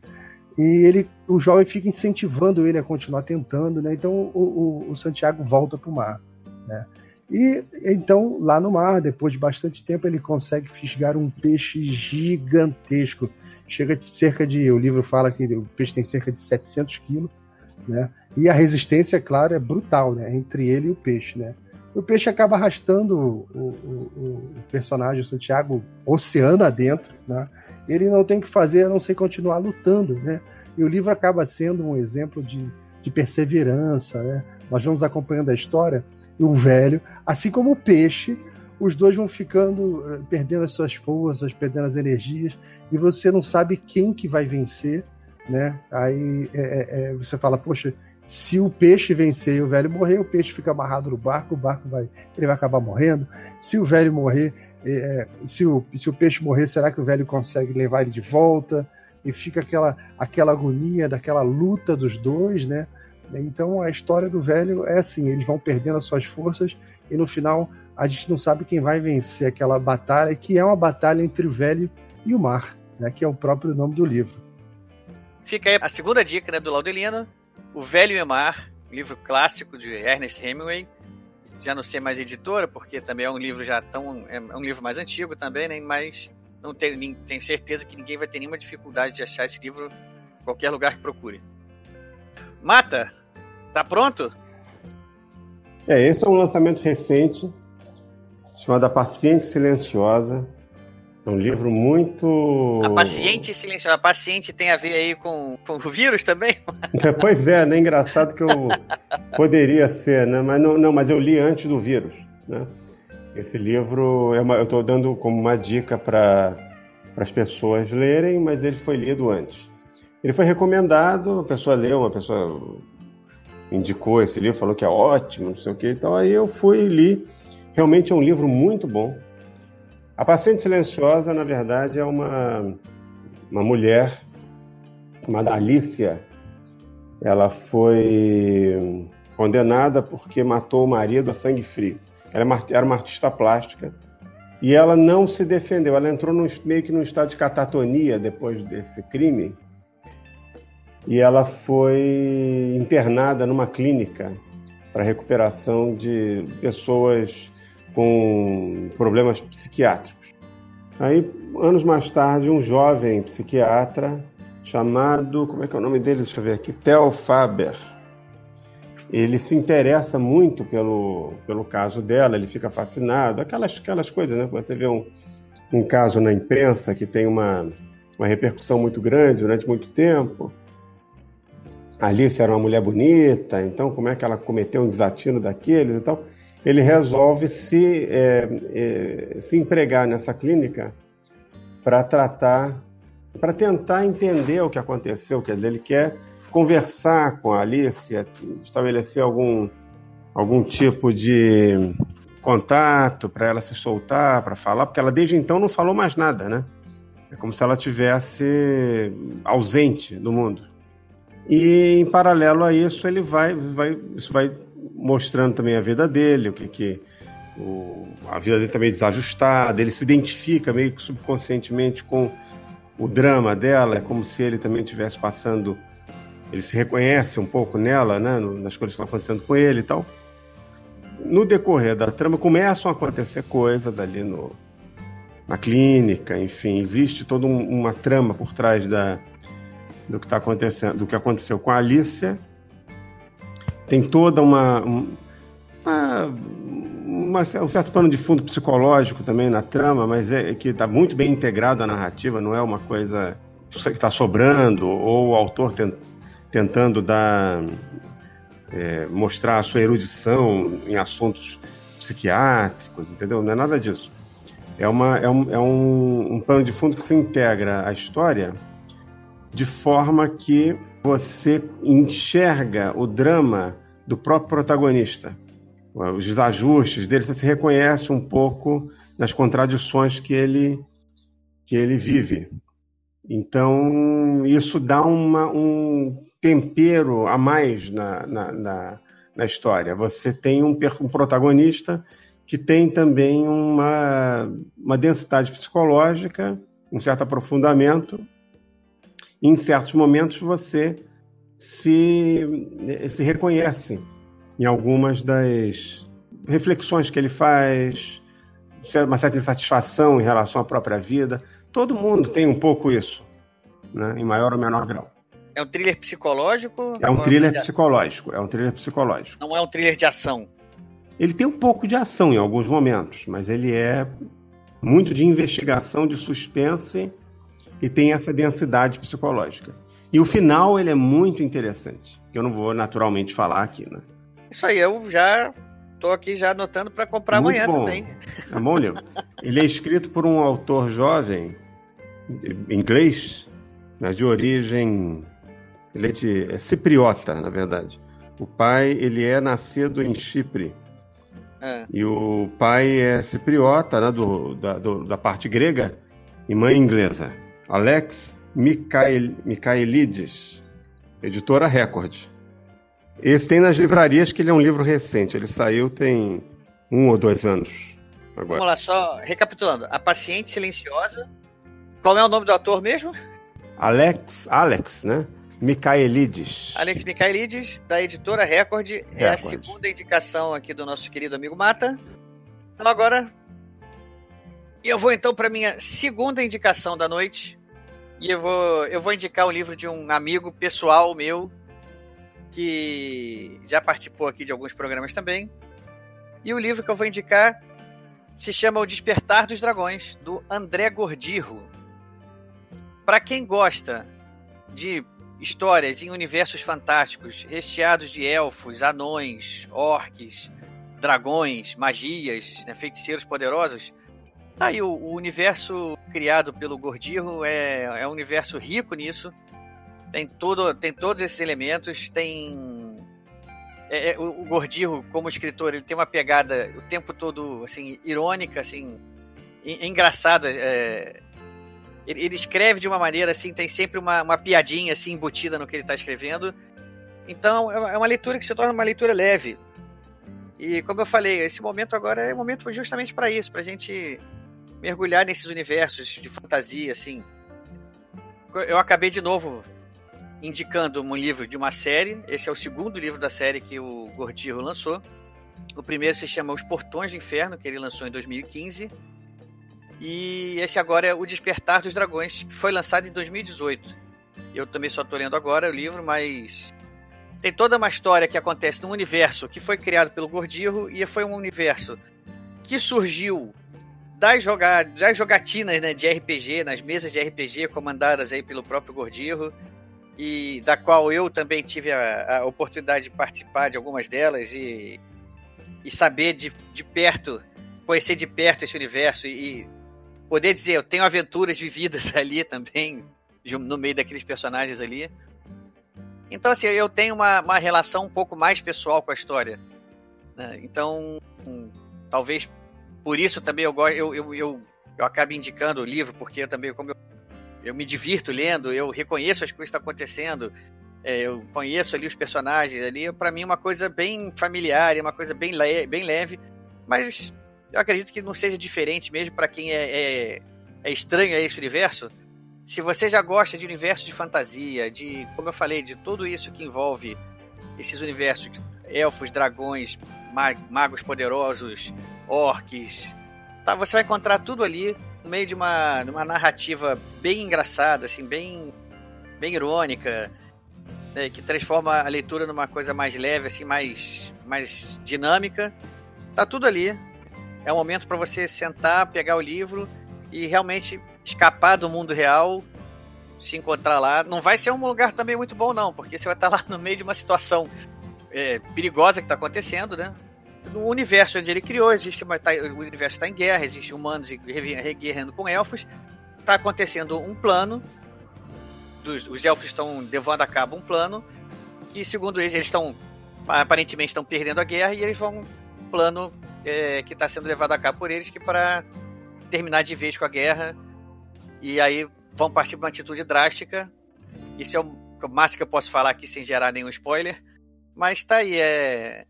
e ele, o jovem fica incentivando ele a continuar tentando, né? Então o, o, o Santiago volta para o mar, né? E então lá no mar, depois de bastante tempo, ele consegue fisgar um peixe gigantesco. Chega de cerca de, o livro fala que o peixe tem cerca de 700 quilos, né? E a resistência, é claro, é brutal, né? Entre ele e o peixe, né? O peixe acaba arrastando o, o, o, personagem, o Santiago, oceano adentro, né? Ele não tem o que fazer a não ser continuar lutando, né? E o livro acaba sendo um exemplo de, de perseverança, né? Nós vamos acompanhando a história e o velho, assim como o peixe, os dois vão ficando, eh, perdendo as suas forças, perdendo as energias, e você não sabe quem que vai vencer, né? Aí é, é, você fala, poxa, se o peixe vencer e o velho morrer, o peixe fica amarrado no barco, o barco vai, ele vai acabar morrendo. Se o velho morrer, é, se, o, se o peixe morrer, será que o velho consegue levar ele de volta? E fica aquela, aquela agonia, daquela luta dos dois, né? Então a história do velho é assim: eles vão perdendo as suas forças e no final a gente não sabe quem vai vencer aquela batalha, que é uma batalha entre o velho e o mar, né? Que é o próprio nome do livro. Fica aí a segunda dica né, do Laudelino, o Velho Emar, livro clássico de Ernest Hemingway. Já não sei mais editora, porque também é um livro já tão. É um livro mais antigo também, né? Mas não tenho, tenho certeza que ninguém vai ter nenhuma dificuldade de achar esse livro em qualquer lugar que procure. Mata, tá pronto? É, esse é um lançamento recente, chamado A Paciente Silenciosa, é um livro muito. A paciente silenciosa. A paciente tem a ver aí com, com o vírus também? pois é, né? Engraçado que eu poderia ser, né? Mas não, não, mas eu li antes do vírus, né? Esse livro é uma, eu estou dando como uma dica para as pessoas lerem, mas ele foi lido antes. Ele foi recomendado, a pessoa leu, uma pessoa indicou esse livro, falou que é ótimo, não sei o que. Então aí eu fui e li. Realmente é um livro muito bom A paciente silenciosa, na verdade, é uma, uma mulher chamada Alicia. Ela foi condenada porque matou o marido a sangue frio. Ela é era uma artista plástica e ela não se defendeu. Ela entrou num, meio que num estado de catatonia depois desse crime e ela foi internada numa clínica para recuperação de pessoas com problemas psiquiátricos. Aí, anos mais tarde, um jovem psiquiatra chamado, como é que é o nome dele? Deixa eu ver aqui, Theo Faber. Ele se interessa muito pelo, pelo caso dela, ele fica fascinado, aquelas, aquelas coisas, né? Você vê um, um caso na imprensa que tem uma, uma repercussão muito grande durante muito tempo. Alice era uma mulher bonita, então como é que ela cometeu um desatino daqueles e tal? Ele resolve se, é, é, se empregar nessa clínica para tratar para tentar entender o que aconteceu. Quer dizer, ele quer conversar com a Alice, estabelecer algum, algum tipo de contato para ela se soltar, para falar, porque ela desde então não falou mais nada, né? É como se ela tivesse ausente do mundo. E em paralelo a isso, ele vai, vai, isso vai mostrando também a vida dele, o que que o, a vida dele também desajustada, ele se identifica meio que subconscientemente com o drama dela, é como se ele também estivesse passando. Ele se reconhece um pouco nela, né, nas coisas que estão acontecendo com ele e tal. No decorrer da trama, começam a acontecer coisas ali no, na clínica, enfim, existe toda um, uma trama por trás da, do que está acontecendo, do que aconteceu com a Alicia. Tem toda uma, uma uma, um certo plano de fundo psicológico também na trama, mas é, é que está muito bem integrado à narrativa, não é uma coisa que está sobrando, ou o autor tent, tentando dar, é, mostrar a sua erudição em assuntos psiquiátricos, entendeu? Não é nada disso. É, uma, é, um, é um, um plano de fundo que se integra à história de forma que você enxerga o drama do próprio protagonista os desajustes dele, você se reconhece um pouco nas contradições que ele, que ele vive. Então, isso dá uma, um tempero a mais na, na, na, na história. Você tem um, um, protagonista que tem também uma, uma densidade psicológica, um certo aprofundamento. Em certos momentos, você se, se reconhece em algumas das reflexões que ele faz, uma certa insatisfação em relação à própria vida. Todo mundo tem um pouco isso, né, em maior ou menor grau. É um thriller psicológico? É um thriller psicológico. É um thriller psicológico. Não é um thriller de ação. Ele tem um pouco de ação em alguns momentos, mas ele é muito de investigação, de suspense e tem essa densidade psicológica. E o final ele é muito interessante, que eu não vou naturalmente falar aqui, né? Isso aí, eu já tô aqui já anotando para comprar Muito amanhã bom. também. É bom livro. Ele é escrito por um autor jovem, inglês, mas de origem. Ele é, de, é cipriota, na verdade. O pai, ele é nascido em Chipre. É. E o pai é cipriota, né, do, da, do, da parte grega, e mãe inglesa. Alex Michaelides, editora Record. Esse tem nas livrarias, que ele é um livro recente. Ele saiu tem um ou dois anos. Agora. Vamos lá, só recapitulando. A Paciente Silenciosa. Qual é o nome do ator mesmo? Alex, Alex, né? Michaelides. Alex Michaelides, da editora Record. Record. É a segunda indicação aqui do nosso querido amigo Mata. Então agora. E eu vou então para minha segunda indicação da noite. E eu vou, eu vou indicar um livro de um amigo pessoal meu, que já participou aqui de alguns programas também. E o livro que eu vou indicar se chama O Despertar dos Dragões, do André Gordirro. Para quem gosta de histórias em universos fantásticos, recheados de elfos, anões, orques, dragões, magias, né, feiticeiros poderosos, tá aí o, o, universo criado pelo Gordirro é, é um universo rico nisso tem tudo, tem todos esses elementos, tem é, é, o, Gordirro, como escritor, ele tem uma pegada o tempo todo assim irônica, assim é engraçado. É, ele, ele, escreve de uma maneira assim, tem sempre uma, uma piadinha assim embutida no que ele está escrevendo. Então é uma leitura que se torna uma leitura leve. E como eu falei, esse momento agora é um momento justamente para isso, para a gente mergulhar nesses universos de fantasia, assim. Eu acabei de novo indicando um livro de uma série. Esse é o segundo livro da série que o Gordirro lançou. O primeiro se chama Os Portões do Inferno, que ele lançou em 2015. E esse agora é O Despertar dos Dragões, que foi lançado em 2018. Eu também só estou lendo agora o livro, mas tem toda uma história que acontece num universo que foi criado pelo Gordirro e foi um universo que surgiu das, joga das jogatinas né, de RPG, nas mesas de RPG comandadas aí pelo próprio Gordirro e da qual eu também tive a, a oportunidade de participar de algumas delas e, e saber de, de perto, conhecer de perto esse universo e, e poder dizer, eu tenho aventuras vividas ali também, no meio daqueles personagens ali. Então, assim, eu tenho uma, uma relação um pouco mais pessoal com a história. Né? Então, um, talvez por isso também eu, eu, eu, eu, eu acabo indicando o livro, porque eu também, como eu eu me divirto lendo, eu reconheço as coisas que estão acontecendo, é, eu conheço ali os personagens ali, para mim é uma coisa bem familiar, é uma coisa bem, le bem leve, mas eu acredito que não seja diferente mesmo para quem é, é, é, estranho a esse universo. Se você já gosta de universo de fantasia, de, como eu falei, de tudo isso que envolve esses universos, elfos, dragões, magos poderosos, orques, tá, você vai encontrar tudo ali no meio de uma, de uma narrativa bem engraçada, assim, bem, bem irônica, né, que transforma a leitura numa coisa mais leve, assim, mais, mais dinâmica. Tá tudo ali. É um momento para você sentar, pegar o livro e realmente escapar do mundo real, se encontrar lá. Não vai ser um lugar também muito bom, não, porque você vai estar lá no meio de uma situação é, perigosa que está acontecendo, né? no universo onde ele criou, existe uma, tá, o universo está em guerra, existem humanos guerreando com elfos. Está acontecendo um plano, dos, os elfos estão levando a cabo um plano, que segundo eles, eles estão aparentemente estão perdendo a guerra e eles vão um plano é, que está sendo levado a cabo por eles que para terminar de vez com a guerra e aí vão partir para uma atitude drástica. Isso é o, o máximo que eu posso falar aqui sem gerar nenhum spoiler. Mas tá aí, é,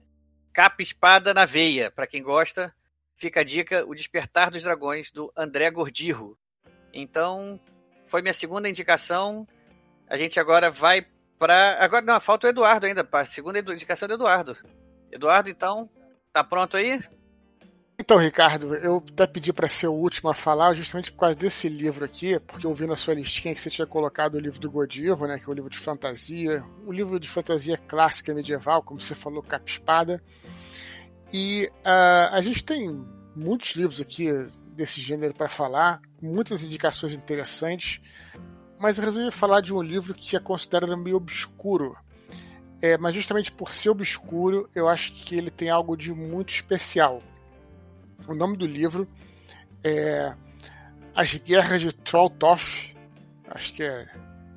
Capa espada na veia. Para quem gosta, fica a dica: O Despertar dos Dragões, do André Gordirro. Então, foi minha segunda indicação. A gente agora vai para. Agora não, falta o Eduardo ainda. A segunda indicação do Eduardo. Eduardo, então, tá pronto aí? Então, Ricardo, eu até pedi para ser o último a falar justamente por causa desse livro aqui, porque eu vi na sua listinha que você tinha colocado o livro do Godiro, né, que é o livro de fantasia, um livro de fantasia clássica medieval, como você falou, capa espada. E uh, a gente tem muitos livros aqui desse gênero para falar, muitas indicações interessantes, mas eu resolvi falar de um livro que é considerado meio obscuro. É, mas justamente por ser obscuro, eu acho que ele tem algo de muito especial. O nome do livro é As Guerras de Trolltoff, acho que é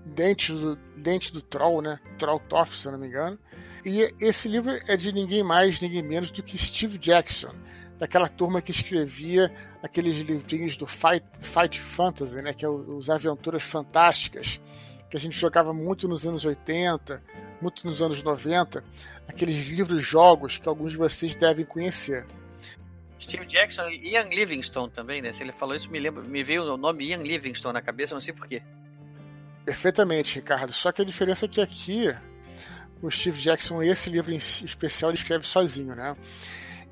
Dente do, Dente do Troll, né? Trolltoff, se eu não me engano. E esse livro é de ninguém mais, ninguém menos do que Steve Jackson, daquela turma que escrevia aqueles livrinhos do Fight, Fight Fantasy, né, que é os Aventuras Fantásticas, que a gente jogava muito nos anos 80, muito nos anos 90, aqueles livros-jogos que alguns de vocês devem conhecer. Steve Jackson e Ian Livingstone também, né? Se ele falou isso, me, lembro, me veio o nome Ian Livingstone na cabeça, não sei porquê. Perfeitamente, Ricardo. Só que a diferença é que aqui o Steve Jackson, esse livro em especial, ele escreve sozinho, né?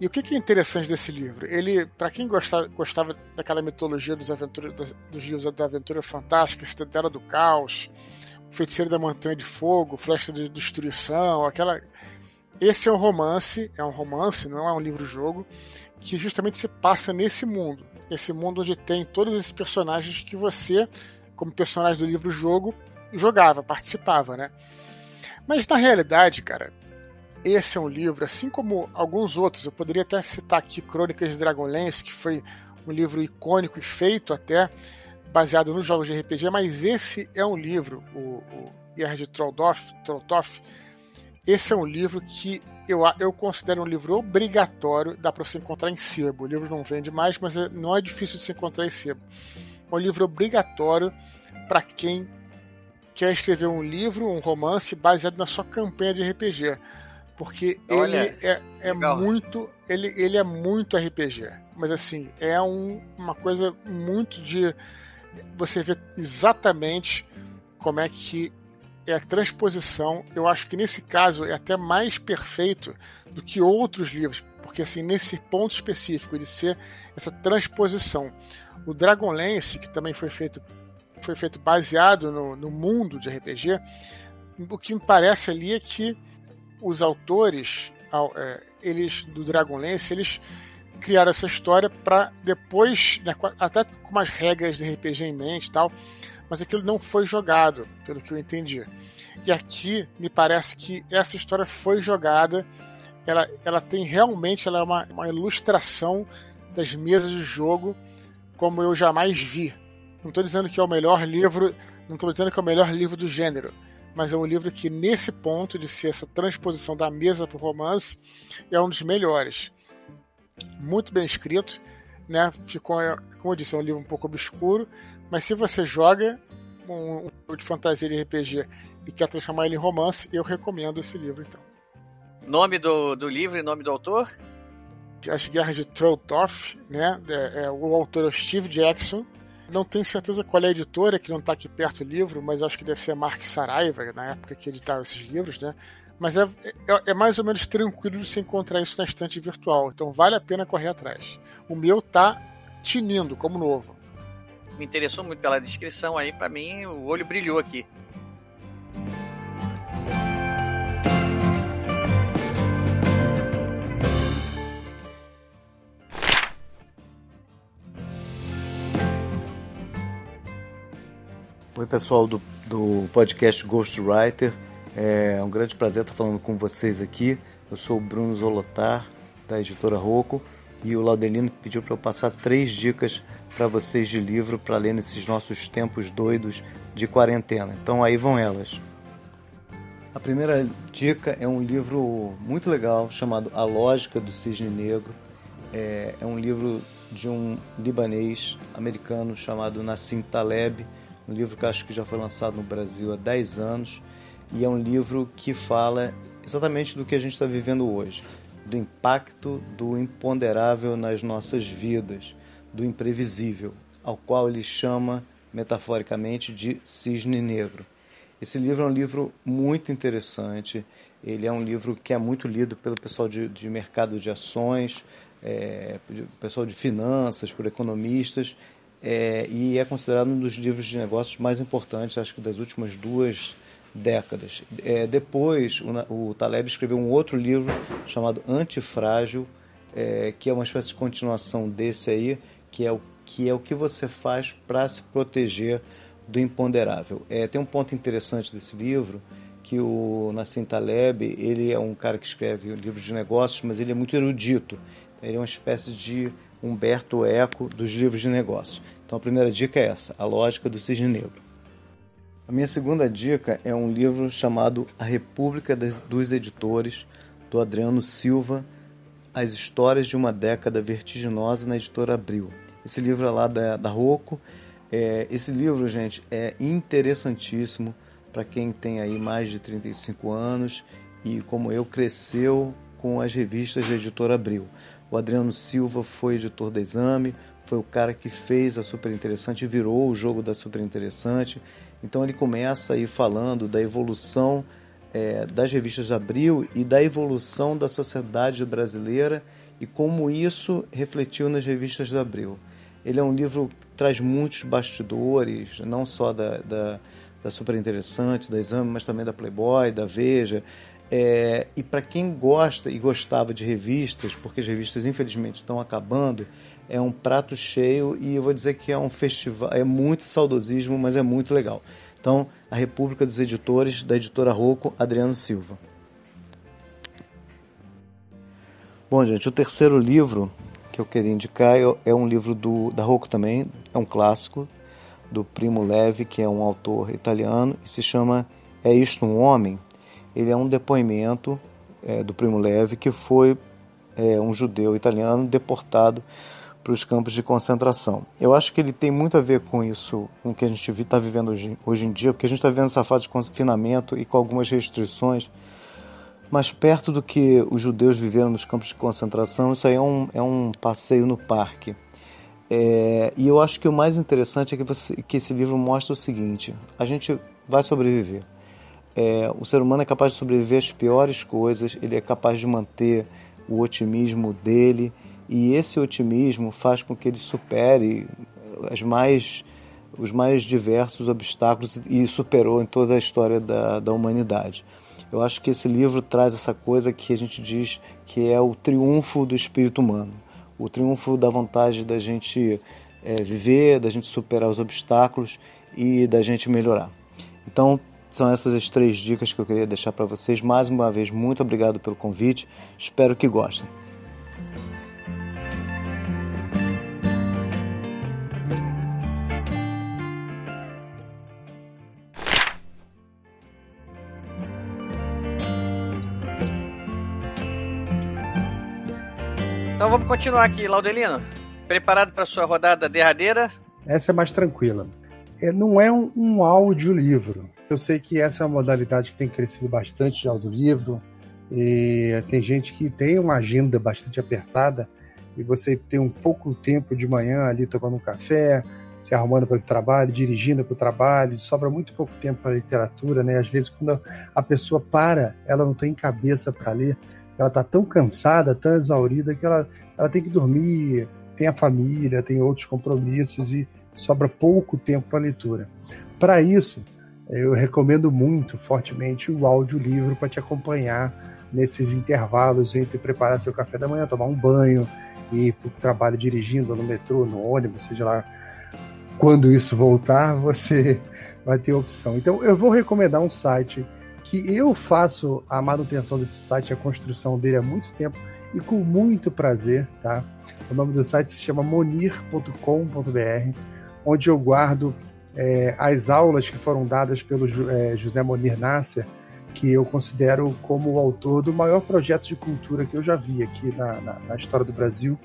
E o que é interessante desse livro? Ele, para quem gostava, gostava daquela mitologia dos, aventura, dos, dos livros da Aventura Fantástica, Cidadela do Caos, o Feiticeiro da Montanha de Fogo, Flecha de Destruição, aquela. Esse é um romance, é um romance, não é um livro-jogo, que justamente se passa nesse mundo. Esse mundo onde tem todos esses personagens que você, como personagem do livro-jogo, jogava, participava, né? Mas na realidade, cara, esse é um livro, assim como alguns outros, eu poderia até citar aqui Crônicas de Dragonlance, que foi um livro icônico e feito até baseado nos jogos de RPG, mas esse é um livro, o, o Guerra de Trolltoff, esse é um livro que eu, eu considero um livro obrigatório, dá para você encontrar em sebo. O livro não vende mais, mas é, não é difícil de se encontrar em sebo. É um livro obrigatório para quem quer escrever um livro, um romance baseado na sua campanha de RPG. Porque Olha, ele é, é muito. Ele, ele é muito RPG. Mas assim, é um, uma coisa muito de. Você vê exatamente como é que é a transposição. Eu acho que nesse caso é até mais perfeito do que outros livros, porque assim nesse ponto específico de ser essa transposição. O Dragonlance, que também foi feito foi feito baseado no, no mundo de RPG, o que me parece ali é que os autores, é, eles do Dragonlance, eles criaram essa história para depois, né, até com umas regras de RPG em mente e tal, mas aquilo não foi jogado, pelo que eu entendi. E aqui me parece que essa história foi jogada, ela, ela tem realmente ela é uma, uma ilustração das mesas de jogo como eu jamais vi. Não estou dizendo que é o melhor livro, não estou dizendo que é o melhor livro do gênero, mas é um livro que nesse ponto de ser essa transposição da mesa para o romance é um dos melhores. Muito bem escrito, né? Ficou, como eu disse, é um livro um pouco obscuro, mas se você joga um, um de fantasia de RPG e quer transformar ele em romance, eu recomendo esse livro então. Nome do, do livro e nome do autor? As Guerras de Trolltoff, né? É, é, o autor é o Steve Jackson. Não tenho certeza qual é a editora, que não está aqui perto do livro, mas acho que deve ser Mark Saraiva, na época que editava esses livros, né? Mas é, é, é, mais ou menos tranquilo de se encontrar isso na estante virtual, então vale a pena correr atrás. O meu tá tinindo como novo me interessou muito pela descrição aí, para mim o olho brilhou aqui. Oi pessoal do, do podcast Ghostwriter, é um grande prazer estar falando com vocês aqui. Eu sou o Bruno Zolotar, da editora Rocco, e o Laudelino pediu para eu passar três dicas para vocês de livro para ler nesses nossos tempos doidos de quarentena. Então aí vão elas. A primeira dica é um livro muito legal chamado A Lógica do Cisne Negro. É, é um livro de um libanês americano chamado Nassim Taleb, um livro que acho que já foi lançado no Brasil há 10 anos e é um livro que fala exatamente do que a gente está vivendo hoje, do impacto do imponderável nas nossas vidas, do imprevisível, ao qual ele chama metaforicamente de cisne negro. Esse livro é um livro muito interessante, ele é um livro que é muito lido pelo pessoal de, de mercado de ações, é, pessoal de finanças, por economistas, é, e é considerado um dos livros de negócios mais importantes, acho que das últimas duas décadas. É, depois, o, o, Taleb escreveu um outro livro chamado Antifrágil, é, que é uma espécie de continuação desse aí, que é o que, é o que você faz para se proteger do imponderável. É, tem um ponto interessante desse livro, que o Nassim Taleb, ele é um cara que escreve livros de negócios, mas ele é muito erudito. Ele é uma espécie de Humberto Eco dos livros de negócios. Então a primeira dica é essa, a lógica do cisne negro. A minha segunda dica é um livro chamado A República dos Editores, do Adriano Silva, As Histórias de uma Década Vertiginosa na editora Abril. Esse livro é lá da, da Rocco. É, esse livro, gente, é interessantíssimo para quem tem aí mais de 35 anos e, como eu, cresceu com as revistas da editora Abril. O Adriano Silva foi editor da Exame, foi o cara que fez a Super Interessante, virou o jogo da Super Interessante. Então ele começa aí falando da evolução é, das revistas de Abril e da evolução da sociedade brasileira e como isso refletiu nas revistas de Abril. Ele é um livro que traz muitos bastidores, não só da, da, da Super Interessante, da Exame, mas também da Playboy, da Veja. É, e para quem gosta e gostava de revistas, porque as revistas infelizmente estão acabando, é um prato cheio e eu vou dizer que é um festival, é muito saudosismo, mas é muito legal. Então, A República dos Editores, da editora Rocco, Adriano Silva. Bom, gente, o terceiro livro eu queria indicar é, é um livro do, da Rocco também, é um clássico, do Primo Levi, que é um autor italiano, e se chama É Isto um Homem? ele é um depoimento é, do Primo Levi, que foi é, um judeu italiano deportado para os campos de concentração. Eu acho que ele tem muito a ver com isso, com o que a gente está vivendo hoje, hoje em dia, porque a gente está vivendo essa fase de confinamento e com algumas restrições. Mas perto do que os judeus viveram nos campos de concentração, isso aí é um, é um passeio no parque. É, e eu acho que o mais interessante é que, você, que esse livro mostra o seguinte: a gente vai sobreviver. É, o ser humano é capaz de sobreviver às piores coisas, ele é capaz de manter o otimismo dele e esse otimismo faz com que ele supere as mais, os mais diversos obstáculos e superou em toda a história da, da humanidade. Eu acho que esse livro traz essa coisa que a gente diz que é o triunfo do espírito humano, o triunfo da vontade da gente é, viver, da gente superar os obstáculos e da gente melhorar. Então, são essas as três dicas que eu queria deixar para vocês. Mais uma vez, muito obrigado pelo convite. Espero que gostem. Então vamos continuar aqui, Laudelino. Preparado para sua rodada derradeira? Essa é mais tranquila. É, não é um, um audiolivro, eu sei que essa é uma modalidade que tem crescido bastante já do livro. E tem gente que tem uma agenda bastante apertada e você tem um pouco tempo de manhã ali tomando um café, se arrumando para o trabalho, dirigindo para o trabalho, sobra muito pouco tempo para literatura, né? Às vezes quando a pessoa para, ela não tem cabeça para ler, ela está tão cansada, tão exaurida que ela, ela tem que dormir, tem a família, tem outros compromissos e sobra pouco tempo para leitura. Para isso, eu recomendo muito fortemente o audiolivro para te acompanhar nesses intervalos entre preparar seu café da manhã, tomar um banho, ir para o trabalho dirigindo no metrô, no ônibus, seja lá quando isso voltar, você vai ter opção. Então eu vou recomendar um site que eu faço a manutenção desse site, a construção dele há muito tempo e com muito prazer, tá? O nome do site se chama monir.com.br, onde eu guardo é, as aulas que foram dadas pelo é, José Monir Nasser, que eu considero como o autor do maior projeto de cultura que eu já vi aqui na, na, na história do Brasil.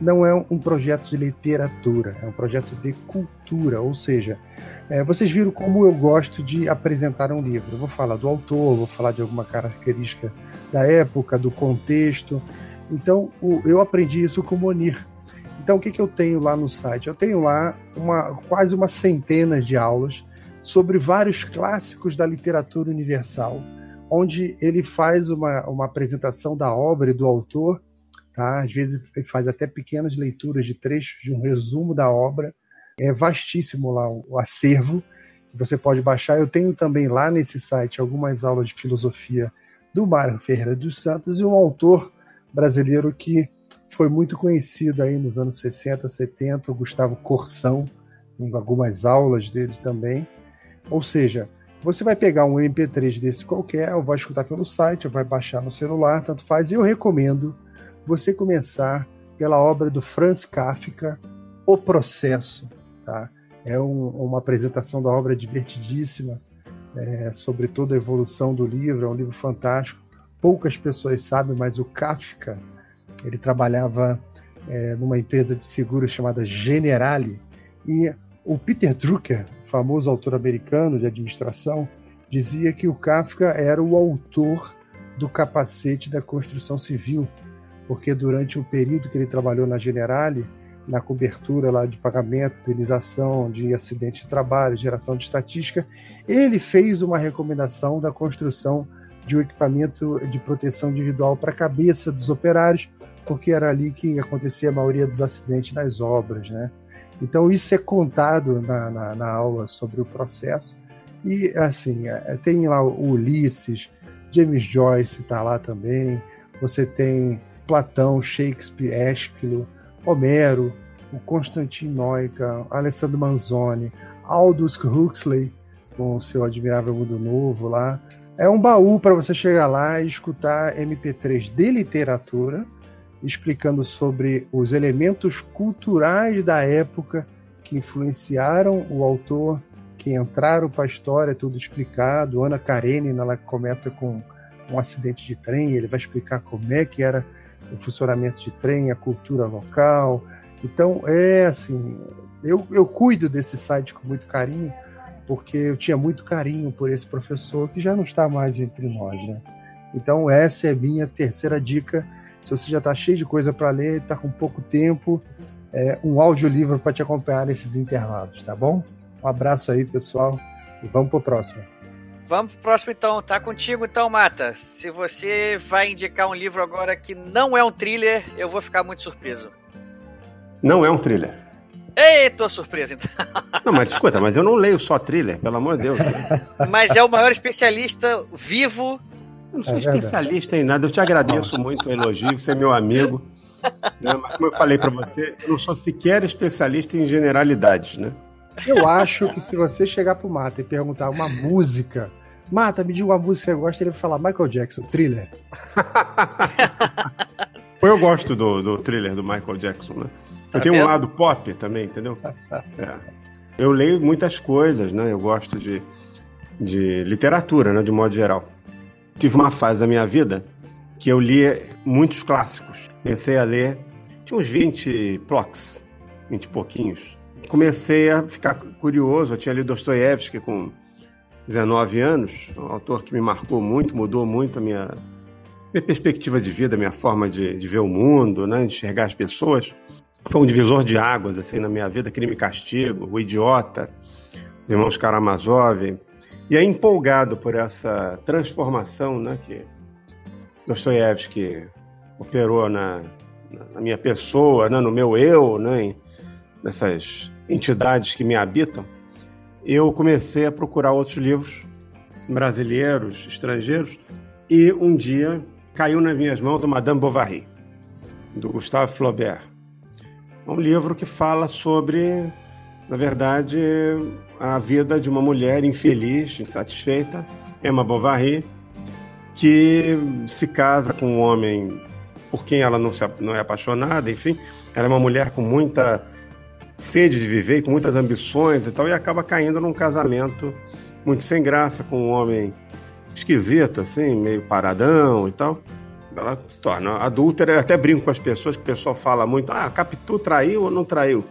Não é um projeto de literatura, é um projeto de cultura, ou seja, é, vocês viram como eu gosto de apresentar um livro. Eu vou falar do autor, vou falar de alguma característica da época, do contexto. Então, o, eu aprendi isso com Monir, então, o que, que eu tenho lá no site? Eu tenho lá uma, quase uma centena de aulas sobre vários clássicos da literatura universal, onde ele faz uma, uma apresentação da obra e do autor, tá? às vezes faz até pequenas leituras de trechos de um resumo da obra. É vastíssimo lá o, o acervo que você pode baixar. Eu tenho também lá nesse site algumas aulas de filosofia do Mário Ferreira dos Santos e um autor brasileiro que foi muito conhecido aí nos anos 60, 70, o Gustavo Corsão, em algumas aulas dele também. Ou seja, você vai pegar um MP3 desse qualquer, ou vai escutar pelo site, ou vai baixar no celular, tanto faz. Eu recomendo você começar pela obra do Franz Kafka, O Processo. Tá? É um, uma apresentação da obra divertidíssima é, sobre toda a evolução do livro. É um livro fantástico. Poucas pessoas sabem, mas o Kafka ele trabalhava é, numa empresa de seguros chamada Generali e o Peter Drucker, famoso autor americano de administração, dizia que o Kafka era o autor do capacete da construção civil, porque durante o período que ele trabalhou na Generali, na cobertura lá de pagamento, indenização de acidente de trabalho, geração de estatística, ele fez uma recomendação da construção de um equipamento de proteção individual para a cabeça dos operários, porque era ali que acontecia a maioria dos acidentes nas obras, né? Então isso é contado na, na, na aula sobre o processo e assim é, tem lá o Ulisses, James Joyce está lá também, você tem Platão, Shakespeare, Ésquilo, Homero, o Constantin Noica, Alessandro Manzoni, Aldous Huxley com o seu Admirável Mundo Novo lá. É um baú para você chegar lá e escutar MP3 de literatura explicando sobre os elementos culturais da época que influenciaram o autor que entraram para a história, tudo explicado. Ana Karenina, ela começa com um acidente de trem, ele vai explicar como é que era o funcionamento de trem, a cultura local. Então, é assim, eu, eu cuido desse site com muito carinho, porque eu tinha muito carinho por esse professor que já não está mais entre nós, né? Então, essa é minha terceira dica. Se você já está cheio de coisa para ler, está com pouco tempo, é, um audiolivro para te acompanhar nesses intervalos, tá bom? Um abraço aí, pessoal, e vamos pro próximo. Vamos pro próximo então, tá contigo então, Mata. Se você vai indicar um livro agora que não é um thriller, eu vou ficar muito surpreso. Não é um thriller. Ei, tô surpreso então. Não, mas escuta, mas eu não leio só thriller, pelo amor de Deus. Mas é o maior especialista vivo. Eu não sou é especialista em nada, eu te agradeço muito o elogio, você é meu amigo. Né? Mas como eu falei para você, eu não sou sequer especialista em generalidades, né? Eu acho que se você chegar pro Mata e perguntar uma música, Mata, me diga uma música que você gosta, ele vai falar Michael Jackson, thriller. eu gosto do, do thriller do Michael Jackson, né? Eu tá tenho vendo? um lado pop também, entendeu? É. Eu leio muitas coisas, né? Eu gosto de, de literatura, né? De modo geral. Tive uma fase da minha vida que eu lia muitos clássicos. Comecei a ler, tinha uns 20 blocos, 20 e pouquinhos comecei a ficar curioso. Eu tinha lido Dostoiévski com 19 anos, um autor que me marcou muito, mudou muito a minha, minha perspectiva de vida, minha forma de, de ver o mundo, né, enxergar as pessoas. Foi um divisor de águas assim na minha vida, Crime e Castigo, O Idiota, Os Irmãos Karamazov. E aí, empolgado por essa transformação né, que Dostoiévski operou na, na minha pessoa, né, no meu eu, né, nessas entidades que me habitam, eu comecei a procurar outros livros brasileiros, estrangeiros, e um dia caiu nas minhas mãos o Madame Bovary, do Gustave Flaubert. É um livro que fala sobre, na verdade, a vida de uma mulher infeliz, insatisfeita, Emma Bovary, que se casa com um homem por quem ela não, se, não é apaixonada, enfim. Ela é uma mulher com muita sede de viver, com muitas ambições e tal, e acaba caindo num casamento muito sem graça, com um homem esquisito, assim, meio paradão e tal. Ela se torna adúltera. Eu até brinco com as pessoas, que o pessoal fala muito: ah, Capitu traiu ou não traiu?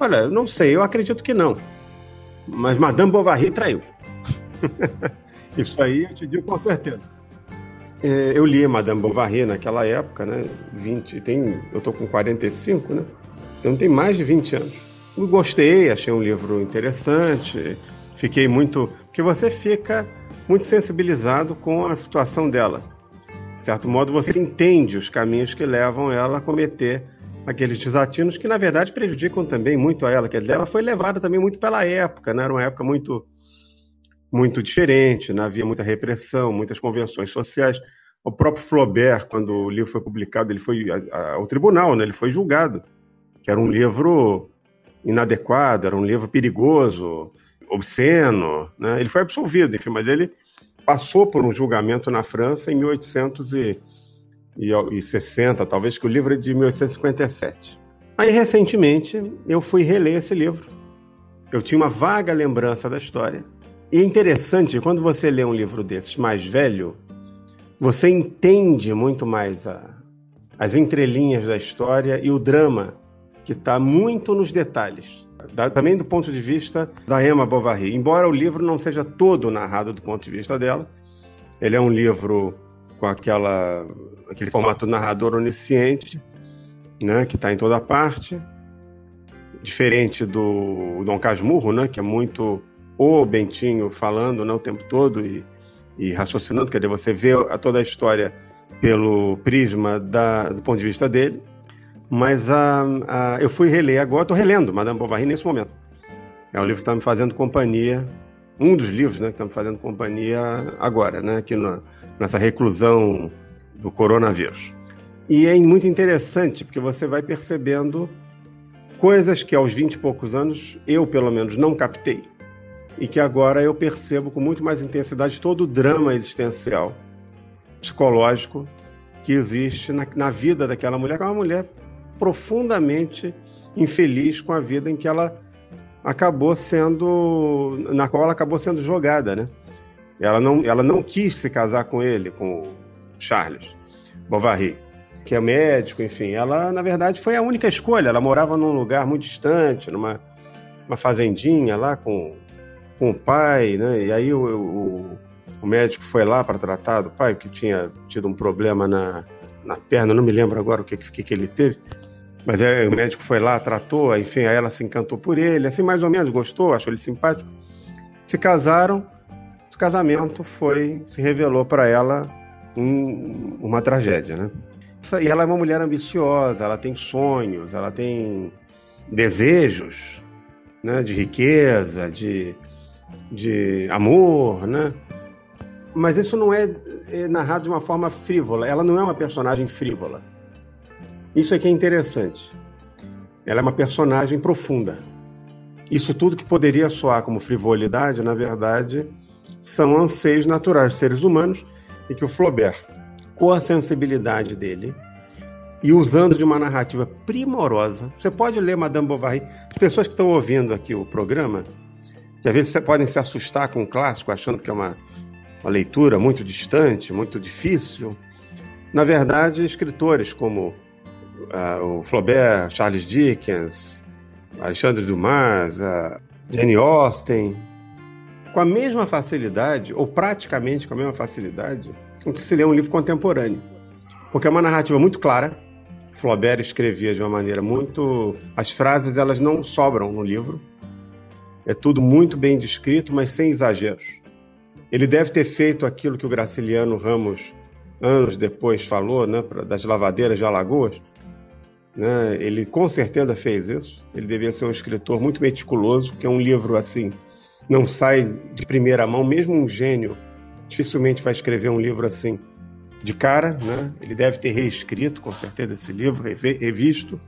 Olha, eu não sei, eu acredito que não. Mas Madame Bovary traiu. Isso aí eu te digo com certeza. É, eu li Madame Bovary naquela época, né? 20, tem, eu tô com 45, né? Então tem mais de 20 anos. Eu gostei, achei um livro interessante, fiquei muito. Porque você fica muito sensibilizado com a situação dela. De certo modo, você entende os caminhos que levam ela a cometer aqueles desatinos que, na verdade, prejudicam também muito a ela. Quer dizer, ela foi levada também muito pela época, né? Era uma época muito, muito diferente, né? havia muita repressão, muitas convenções sociais. O próprio Flaubert, quando o livro foi publicado, ele foi ao tribunal, né? ele foi julgado que era um livro inadequado, era um livro perigoso, obsceno. Né? Ele foi absolvido, enfim, mas ele passou por um julgamento na França em 1860, talvez, que o livro é de 1857. Aí, recentemente, eu fui reler esse livro. Eu tinha uma vaga lembrança da história. E é interessante, quando você lê um livro desses mais velho, você entende muito mais a, as entrelinhas da história e o drama que está muito nos detalhes. também do ponto de vista da Emma Bovary. Embora o livro não seja todo narrado do ponto de vista dela, ele é um livro com aquela, aquele formato narrador onisciente, né, que está em toda parte, diferente do Dom Casmurro, né, que é muito o Bentinho falando né, o tempo todo e, e raciocinando, quer dizer, você vê a, toda a história pelo prisma da, do ponto de vista dele. Mas uh, uh, eu fui reler agora, estou relendo Madame Bovary nesse momento. É um livro que está me fazendo companhia, um dos livros né, que está me fazendo companhia agora, né, aqui no, nessa reclusão do coronavírus. E é muito interessante, porque você vai percebendo coisas que aos 20 e poucos anos eu, pelo menos, não captei. E que agora eu percebo com muito mais intensidade todo o drama existencial, psicológico, que existe na, na vida daquela mulher, que é uma mulher profundamente infeliz com a vida em que ela acabou sendo. na qual ela acabou sendo jogada, né? Ela não, ela não quis se casar com ele, com o Charles Bovary, que é médico, enfim. Ela, na verdade, foi a única escolha. Ela morava num lugar muito distante, numa uma fazendinha lá com, com o pai, né? E aí o, o, o médico foi lá para tratar do pai, que tinha tido um problema na, na perna, não me lembro agora o que, que, que ele teve. Mas aí, o médico foi lá, tratou, enfim, aí ela se encantou por ele, assim, mais ou menos, gostou, achou ele simpático. Se casaram, o casamento foi, se revelou para ela um, uma tragédia, né? E ela é uma mulher ambiciosa, ela tem sonhos, ela tem desejos, né, de riqueza, de, de amor, né? Mas isso não é, é narrado de uma forma frívola. Ela não é uma personagem frívola. Isso aqui é interessante. Ela é uma personagem profunda. Isso tudo que poderia soar como frivolidade, na verdade, são anseios naturais de seres humanos e que o Flaubert, com a sensibilidade dele, e usando de uma narrativa primorosa. Você pode ler Madame Bovary. As pessoas que estão ouvindo aqui o programa, que às vezes você podem se assustar com o clássico, achando que é uma, uma leitura muito distante, muito difícil. Na verdade, escritores como uh, o Flaubert, Charles Dickens, Alexandre Dumas, uh, Jane Austen, com a mesma facilidade, ou praticamente com a mesma facilidade, com que se lê um livro contemporâneo. Porque é uma narrativa muito clara, Flaubert escrevia de uma maneira muito. As frases elas não sobram no livro. É tudo muito bem descrito, mas sem exageros. Ele deve ter feito aquilo que o Graciliano Ramos, anos depois, falou, né, das lavadeiras de Alagoas. Né? Ele com certeza fez isso. Ele devia ser um escritor muito meticuloso, que é um livro assim, não sai de primeira mão, mesmo um gênio dificilmente vai escrever um livro assim de cara, né? Ele deve ter reescrito, com certeza, esse livro, revisto.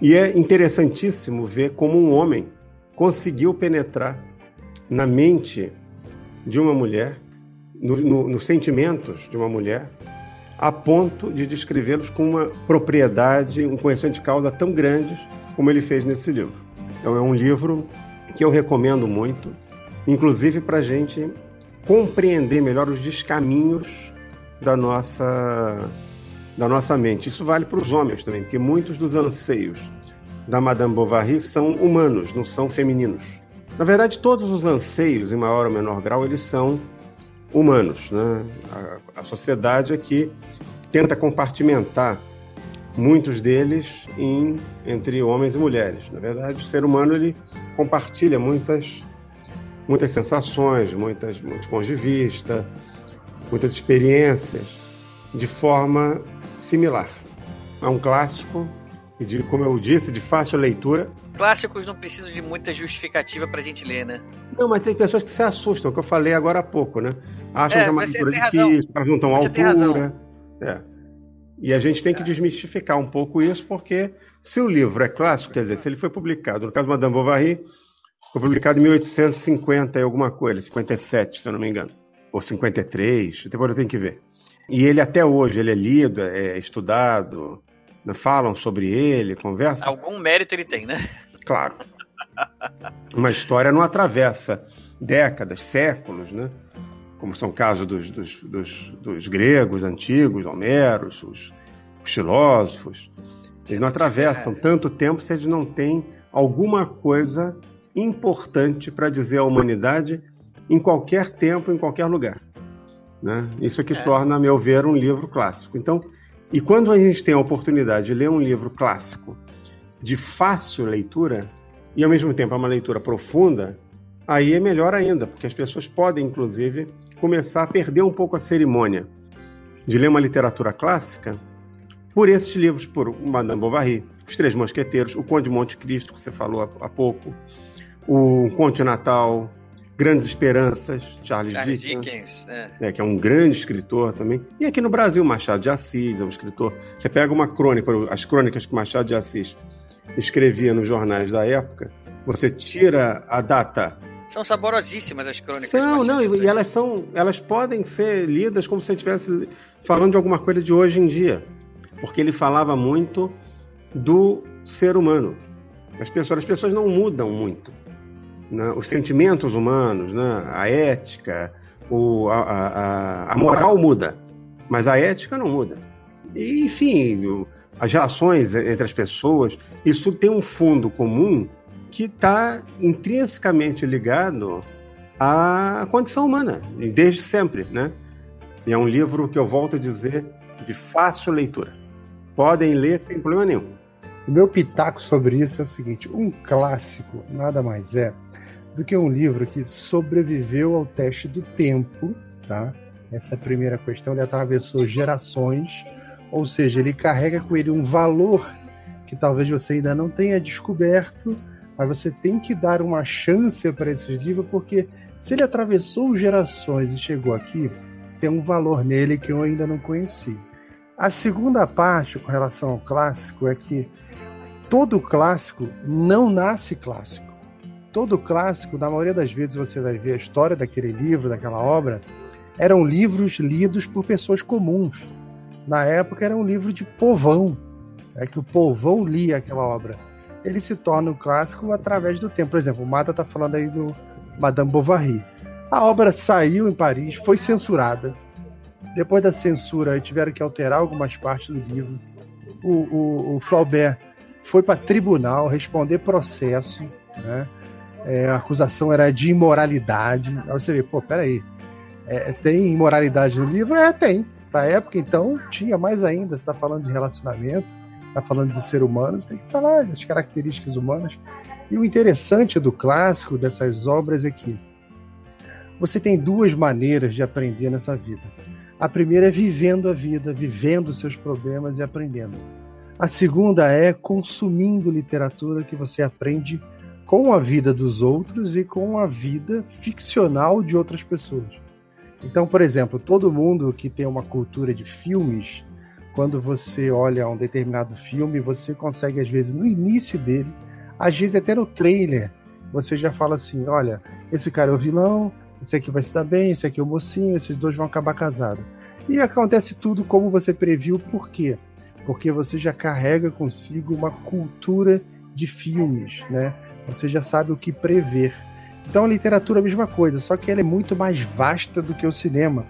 E é interessantíssimo ver como um homem conseguiu penetrar na mente de uma mulher, no, no, nos sentimentos de uma mulher, a ponto de descrevê-los com uma propriedade, um conhecimento de causa tão grandes como ele fez nesse livro. Então é um livro que eu recomendo muito, inclusive para a gente compreender melhor os descaminhos da nossa, da nossa mente. Isso vale para os homens também, porque muitos dos anseios da Madame Bovary são humanos, não são femininos. Na verdade, todos os anseios, em maior ou menor grau, eles são humanos. Né? A, a sociedade aqui tenta compartimentar muitos deles em, entre homens e mulheres. Na verdade, o ser humano ele compartilha muitas, muitas sensações, muitas, muitos pontos de vista, muitas experiências de forma similar. É um clássico e, de, como eu disse, de fácil leitura. Clássicos não precisam de muita justificativa para a gente ler, né? Não, mas tem pessoas que se assustam, que eu falei agora há pouco, né? Acham é, que é uma leitura difícil, elas não estão à altura. É. E a gente tem que desmistificar um pouco isso, porque se o livro é clássico, quer dizer, se ele foi publicado, no caso de Madame Bovary, foi publicado em 1850 e alguma coisa, 57, se eu não me engano ou 53, depois eu tenho que ver. E ele até hoje ele é lido, é estudado, né, falam sobre ele, conversam. Algum mérito ele tem, né? Claro. Uma história não atravessa décadas, séculos, né? Como são casos dos, dos, dos, dos gregos antigos, Homeros, os, os filósofos. Eles não atravessam tanto tempo se eles não têm alguma coisa importante para dizer à humanidade em qualquer tempo, em qualquer lugar. Né? Isso é que é. torna, a meu ver, um livro clássico. Então, e quando a gente tem a oportunidade de ler um livro clássico de fácil leitura e ao mesmo tempo é uma leitura profunda, aí é melhor ainda, porque as pessoas podem, inclusive, começar a perder um pouco a cerimônia de ler uma literatura clássica por esses livros, por Madame Bovary, Os Três Mosqueteiros, O Conde de Monte Cristo, que você falou há pouco, O Conte Natal, Grandes Esperanças, Charles, Charles Dickens, Dickens é. Né, que é um grande escritor também. E aqui no Brasil, Machado de Assis é um escritor. Você pega uma crônica, as crônicas que Machado de Assis escrevia nos jornais da época, você tira a data. São saborosíssimas as crônicas. São, não, e, e elas são, elas podem ser lidas como se estivesse falando de alguma coisa de hoje em dia, porque ele falava muito do ser humano. As pessoas, as pessoas não mudam muito né, os sentimentos humanos, né, a ética, o, a, a, a, moral muda, mas a ética não muda. E, enfim, as relações entre as pessoas, isso tem um fundo comum que está intrinsecamente ligado à condição humana, desde sempre, né? E é um livro que eu volto a dizer de fácil leitura. Podem ler sem problema nenhum. O meu pitaco sobre isso é o seguinte: um clássico nada mais é do que um livro que sobreviveu ao teste do tempo, tá? Essa é a primeira questão. Ele atravessou gerações, ou seja, ele carrega com ele um valor que talvez você ainda não tenha descoberto, mas você tem que dar uma chance para esses livros, porque se ele atravessou gerações e chegou aqui, tem um valor nele que eu ainda não conheci. A segunda parte com relação ao clássico é que todo clássico não nasce clássico. Todo clássico, na maioria das vezes você vai ver a história daquele livro, daquela obra, eram livros lidos por pessoas comuns. Na época era um livro de povão, é que o povão lia aquela obra. Ele se torna um clássico através do tempo. Por exemplo, o Mata está falando aí do Madame Bovary. A obra saiu em Paris, foi censurada. Depois da censura, tiveram que alterar algumas partes do livro. O, o, o Flaubert foi para tribunal responder processo, né? É, a acusação era de imoralidade. Aí você vê, pô, peraí, é, tem imoralidade no livro? É, tem. Pra época, então, tinha mais ainda. Você está falando de relacionamento, está falando de ser humano, você tem que falar das características humanas. E o interessante do clássico, dessas obras, é que você tem duas maneiras de aprender nessa vida. A primeira é vivendo a vida, vivendo seus problemas e aprendendo. A segunda é consumindo literatura que você aprende com a vida dos outros e com a vida ficcional de outras pessoas. Então, por exemplo, todo mundo que tem uma cultura de filmes, quando você olha um determinado filme, você consegue, às vezes, no início dele, às vezes até no trailer, você já fala assim: olha, esse cara é o vilão, esse aqui vai se dar bem, esse aqui é o mocinho, esses dois vão acabar casados. E acontece tudo como você previu, por quê? porque você já carrega consigo uma cultura de filmes, né? Você já sabe o que prever. Então a literatura é a mesma coisa, só que ela é muito mais vasta do que o cinema.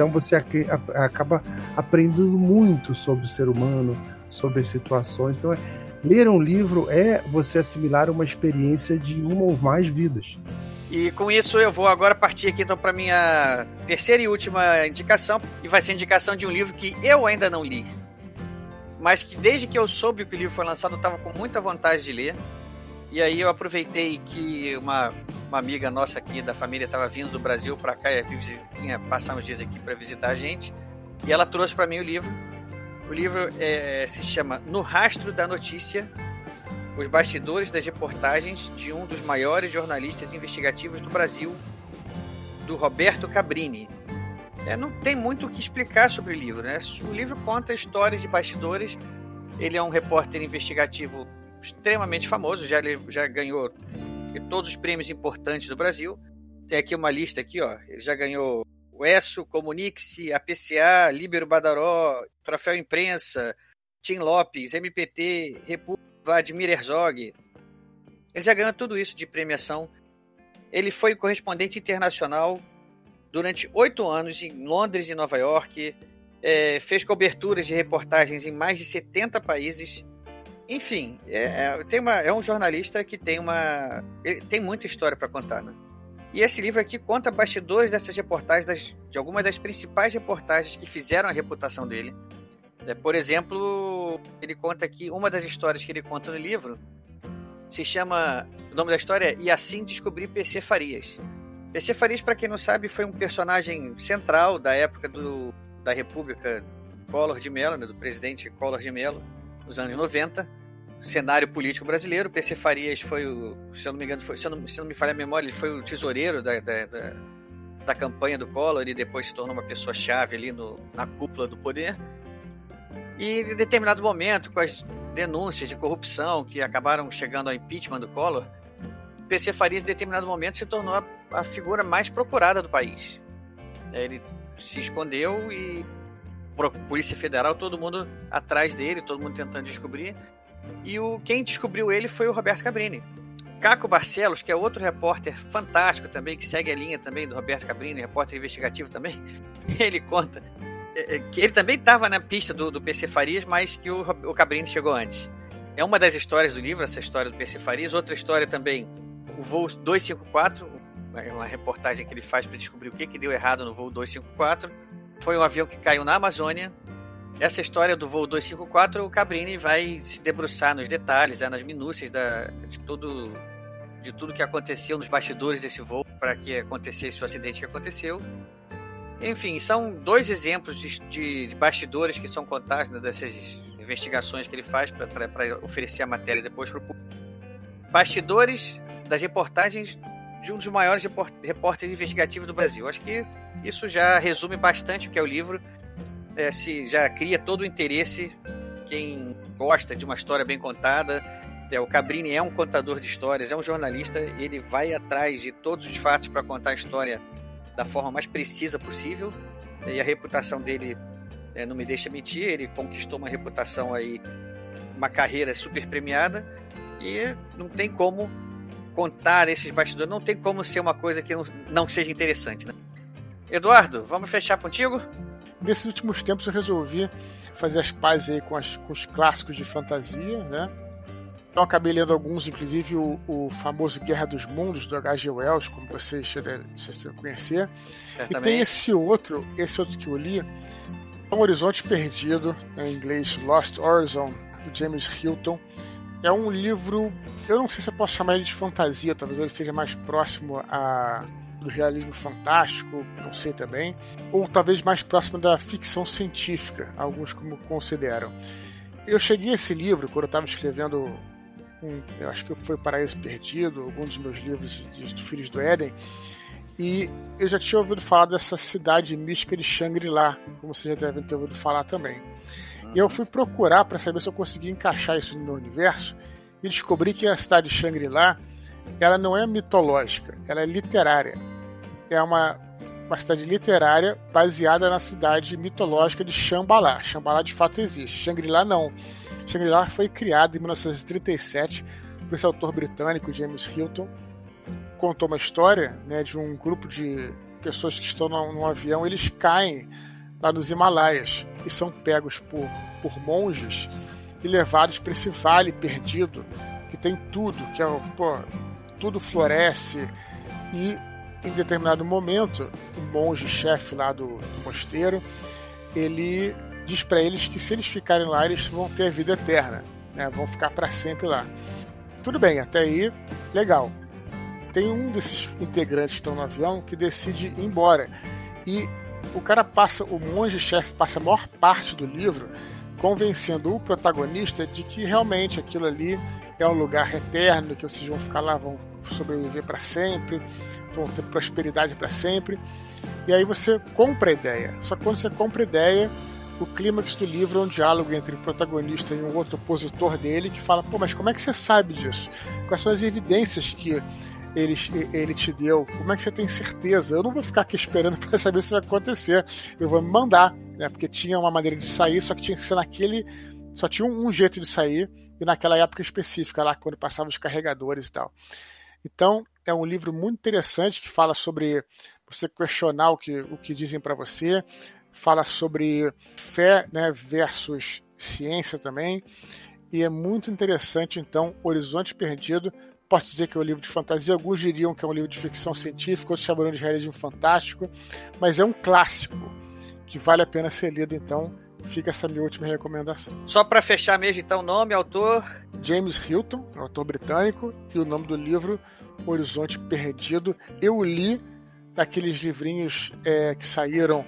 Então você acaba aprendendo muito sobre o ser humano, sobre as situações. Então, ler um livro é você assimilar uma experiência de uma ou mais vidas. E com isso eu vou agora partir aqui então para minha terceira e última indicação, e vai ser a indicação de um livro que eu ainda não li mas que desde que eu soube que o livro foi lançado, eu estava com muita vontade de ler. E aí eu aproveitei que uma, uma amiga nossa aqui da família estava vindo do Brasil para cá, vinha passar uns dias aqui para visitar a gente, e ela trouxe para mim o livro. O livro é, se chama No Rastro da Notícia: Os Bastidores das Reportagens de um dos maiores jornalistas investigativos do Brasil, do Roberto Cabrini. É, não tem muito o que explicar sobre o livro, né? O livro conta histórias de bastidores. Ele é um repórter investigativo extremamente famoso, já, já ganhou todos os prêmios importantes do Brasil. Tem aqui uma lista aqui, ó. Ele já ganhou o ESSO, Comunique-se, APCA, Libero Badaró, Troféu Imprensa, Tim Lopes, MPT, República, Vladimir Herzog. Ele já ganhou tudo isso de premiação. Ele foi correspondente internacional durante oito anos em Londres e Nova York, é, fez coberturas de reportagens em mais de 70 países. Enfim, é, é, tem uma, é um jornalista que tem uma. tem muita história para contar, né? E esse livro aqui conta bastidores dessas reportagens, das, de algumas das principais reportagens que fizeram a reputação dele. É, por exemplo, ele conta aqui, uma das histórias que ele conta no livro se chama. O nome da história é E Assim Descobri PC Farias. PC Farias, para quem não sabe, foi um personagem central da época do, da República Collor de Mello, né, do presidente Collor de Mello, nos anos 90. Cenário político brasileiro. PC Farias foi o, se eu não me engano, foi, se, eu não, se eu não me falha a memória, ele foi o tesoureiro da, da, da, da campanha do Collor e depois se tornou uma pessoa-chave ali no, na cúpula do poder. E em determinado momento, com as denúncias de corrupção que acabaram chegando ao impeachment do Collor, PC Farias, em determinado momento, se tornou a, a figura mais procurada do país. Ele se escondeu e Polícia Federal, todo mundo atrás dele, todo mundo tentando descobrir. E o quem descobriu ele foi o Roberto Cabrini. Caco Barcelos, que é outro repórter fantástico também, que segue a linha também do Roberto Cabrini, repórter investigativo também, ele conta é, é, que ele também estava na pista do, do PC Farias, mas que o, o Cabrini chegou antes. É uma das histórias do livro, essa história do PC Farias. Outra história também, o voo 254, uma reportagem que ele faz para descobrir o que, que deu errado no voo 254. Foi um avião que caiu na Amazônia. Essa história do voo 254, o Cabrini vai se debruçar nos detalhes, né, nas minúcias da, de tudo de tudo que aconteceu nos bastidores desse voo para que acontecesse o acidente que aconteceu. Enfim, são dois exemplos de, de bastidores que são contados né, dessas investigações que ele faz para oferecer a matéria depois para o público. Bastidores das reportagens de um dos maiores repórteres investigativos do Brasil. Acho que isso já resume bastante o que é o livro. É, se já cria todo o interesse quem gosta de uma história bem contada. É, o Cabrini é um contador de histórias, é um jornalista, ele vai atrás de todos os fatos para contar a história da forma mais precisa possível. E a reputação dele é, não me deixa mentir, ele conquistou uma reputação aí, uma carreira super premiada e não tem como contar esses bastidores, não tem como ser uma coisa que não, não seja interessante, né? Eduardo, vamos fechar contigo? Nesses últimos tempos eu resolvi fazer as pazes aí com, as, com os clássicos de fantasia, né? Então acabei lendo alguns, inclusive o, o famoso Guerra dos Mundos, do H.G. Wells, como vocês já devem conhecer. E tem esse outro, esse outro que eu li, Um Horizonte Perdido, em inglês Lost Horizon, do James Hilton. É um livro, eu não sei se eu posso chamar ele de fantasia, talvez ele seja mais próximo a do realismo fantástico, não sei também, ou talvez mais próximo da ficção científica, alguns como consideram. Eu cheguei a esse livro quando eu estava escrevendo, um, eu acho que foi Paraíso Perdido, algum dos meus livros de, Filhos do Éden, e eu já tinha ouvido falar dessa cidade mística de Shangri-La, como vocês já devem ter ouvido falar também. E eu fui procurar para saber se eu conseguia encaixar isso no meu universo e descobri que a cidade de Shangri-La ela não é mitológica, ela é literária. É uma, uma cidade literária baseada na cidade mitológica de Shambhala. Shambhala de fato existe. Shangri-La não. Shangri-La foi criada em 1937 por esse autor britânico James Hilton. Contou uma história né, de um grupo de pessoas que estão num, num avião, eles caem lá nos Himalaias e são pegos por, por monges e levados para esse vale perdido que tem tudo, que é pô, tudo floresce e em determinado momento o monge chefe lá do, do mosteiro ele diz para eles que se eles ficarem lá eles vão ter a vida eterna, né? vão ficar para sempre lá. Tudo bem, até aí legal. Tem um desses integrantes que estão no avião que decide ir embora e o cara passa, o monge-chefe passa a maior parte do livro convencendo o protagonista de que realmente aquilo ali é um lugar eterno, que vocês vão ficar lá, vão sobreviver para sempre, vão ter prosperidade para sempre. E aí você compra a ideia. Só que quando você compra a ideia, o clímax do livro é um diálogo entre o protagonista e um outro opositor dele que fala: pô, mas como é que você sabe disso? Quais são as evidências que ele, ele te deu? Como é que você tem certeza? Eu não vou ficar aqui esperando para saber se vai acontecer. Eu vou me mandar, né? Porque tinha uma maneira de sair, só que tinha que ser naquele. Só tinha um, jeito de sair, e naquela época específica, lá quando passavam os carregadores e tal. Então, é um livro muito interessante que fala sobre você questionar o que, o que dizem para você, fala sobre fé né, versus ciência também, e é muito interessante, então, Horizonte Perdido, Posso dizer que é um livro de fantasia, alguns diriam que é um livro de ficção científica, outros chamariam de realismo fantástico, mas é um clássico que vale a pena ser lido, então fica essa minha última recomendação. Só para fechar mesmo, então, nome, autor? James Hilton, autor britânico, e o nome do livro Horizonte Perdido. Eu li aqueles livrinhos é, que saíram,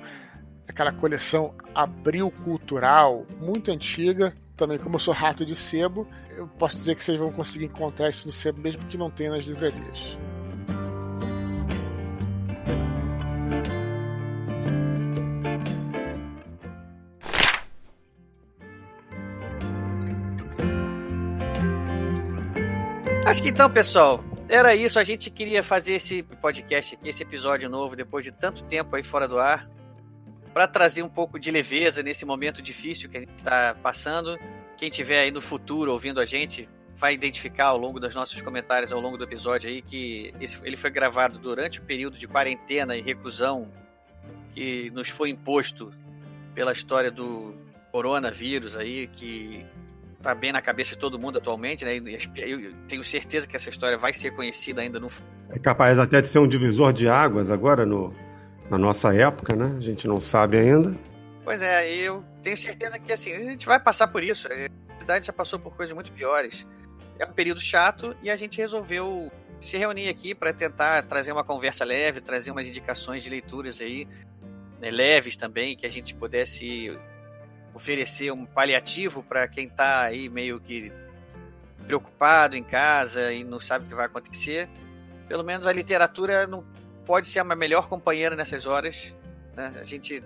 aquela coleção Abril Cultural, muito antiga, também como eu sou rato de sebo, eu posso dizer que vocês vão conseguir encontrar isso no sebo mesmo que não tenha nas livrarias. Acho que então, pessoal, era isso. A gente queria fazer esse podcast aqui, esse episódio novo, depois de tanto tempo aí fora do ar, para trazer um pouco de leveza nesse momento difícil que a gente está passando quem tiver aí no futuro ouvindo a gente, vai identificar ao longo dos nossos comentários ao longo do episódio aí que esse, ele foi gravado durante o período de quarentena e reclusão que nos foi imposto pela história do coronavírus aí, que tá bem na cabeça de todo mundo atualmente, né? Eu tenho certeza que essa história vai ser conhecida ainda no É capaz até de ser um divisor de águas agora no, na nossa época, né? A gente não sabe ainda. Pois é, eu tenho certeza que assim, a gente vai passar por isso. A cidade já passou por coisas muito piores. É um período chato e a gente resolveu se reunir aqui para tentar trazer uma conversa leve, trazer umas indicações de leituras aí, né, leves também, que a gente pudesse oferecer um paliativo para quem está aí meio que preocupado em casa e não sabe o que vai acontecer. Pelo menos a literatura não pode ser a melhor companheira nessas horas. Né? A gente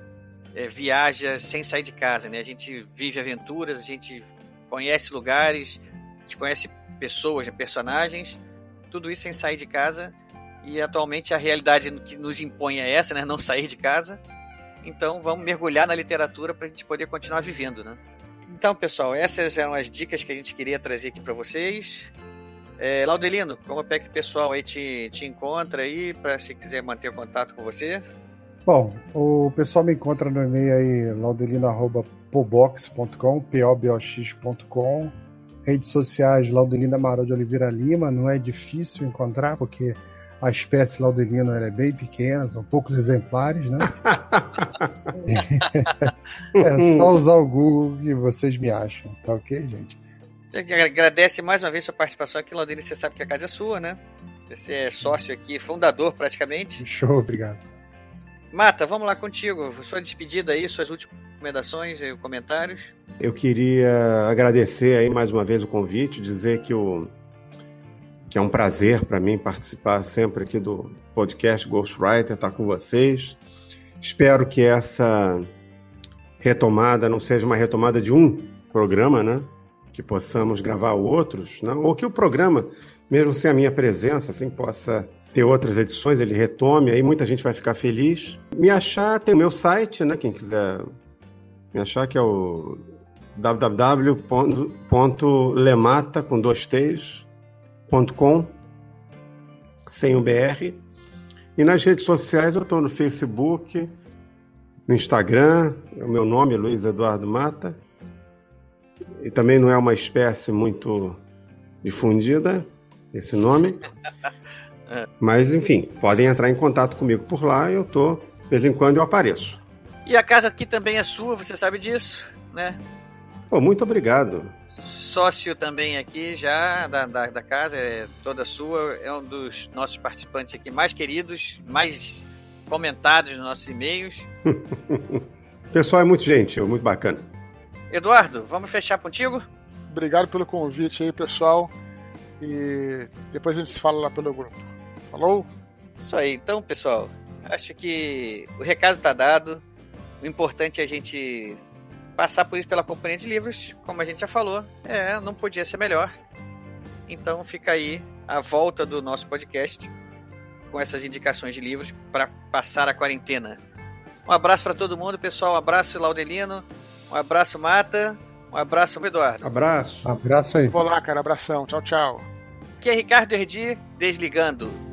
é, viaja sem sair de casa, né? A gente vive aventuras, a gente conhece lugares, a gente conhece pessoas, personagens, tudo isso sem sair de casa. E atualmente a realidade que nos impõe é essa, né? Não sair de casa. Então vamos mergulhar na literatura para a gente poder continuar vivendo, né? Então, pessoal, essas eram as dicas que a gente queria trazer aqui para vocês. É, Laudelino, como é que o pessoal aí te, te encontra aí, para se quiser manter contato com você? Bom, o pessoal me encontra no e-mail aí, laudelino.pobox.com, p-o-b-o-x.com. Redes sociais, Laudelina Amaral de Oliveira Lima, não é difícil encontrar, porque a espécie Laudelino é bem pequena, são poucos exemplares, né? é só usar o Google que vocês me acham, tá ok, gente? Agradece mais uma vez sua participação aqui, Laudelino. Você sabe que a casa é sua, né? Você é sócio aqui, fundador praticamente. Show, obrigado. Mata, vamos lá contigo. Sua despedida aí, suas últimas recomendações e comentários. Eu queria agradecer aí mais uma vez o convite, dizer que, o, que é um prazer para mim participar sempre aqui do podcast Ghostwriter, estar tá com vocês. Espero que essa retomada não seja uma retomada de um programa, né? Que possamos gravar outros, né? ou que o programa, mesmo sem a minha presença, assim, possa ter outras edições, ele retome, aí muita gente vai ficar feliz. Me achar, tem o meu site, né? Quem quiser me achar, que é o www.lemata com dois t's.com sem o BR. E nas redes sociais eu estou no Facebook, no Instagram, o meu nome é Luiz Eduardo Mata. E também não é uma espécie muito difundida, esse nome. Mas, enfim, podem entrar em contato comigo por lá, eu tô, de vez em quando eu apareço. E a casa aqui também é sua, você sabe disso, né? Pô, muito obrigado. Sócio também aqui já da, da, da casa, é toda sua, é um dos nossos participantes aqui mais queridos, mais comentados nos nossos e-mails. o pessoal é muito gentil, muito bacana. Eduardo, vamos fechar contigo? Obrigado pelo convite aí, pessoal. E depois a gente se fala lá pelo grupo. Falou? Isso aí. Então, pessoal, acho que o recado está dado. O importante é a gente passar por isso pela companhia de livros, como a gente já falou. É, não podia ser melhor. Então fica aí a volta do nosso podcast com essas indicações de livros para passar a quarentena. Um abraço para todo mundo, pessoal. Um abraço, Laudelino. Um abraço, Mata. Um abraço, Eduardo. Abraço. Abraço aí. Vou lá, cara. Abração. Tchau, tchau. Aqui é Ricardo Erdi, desligando.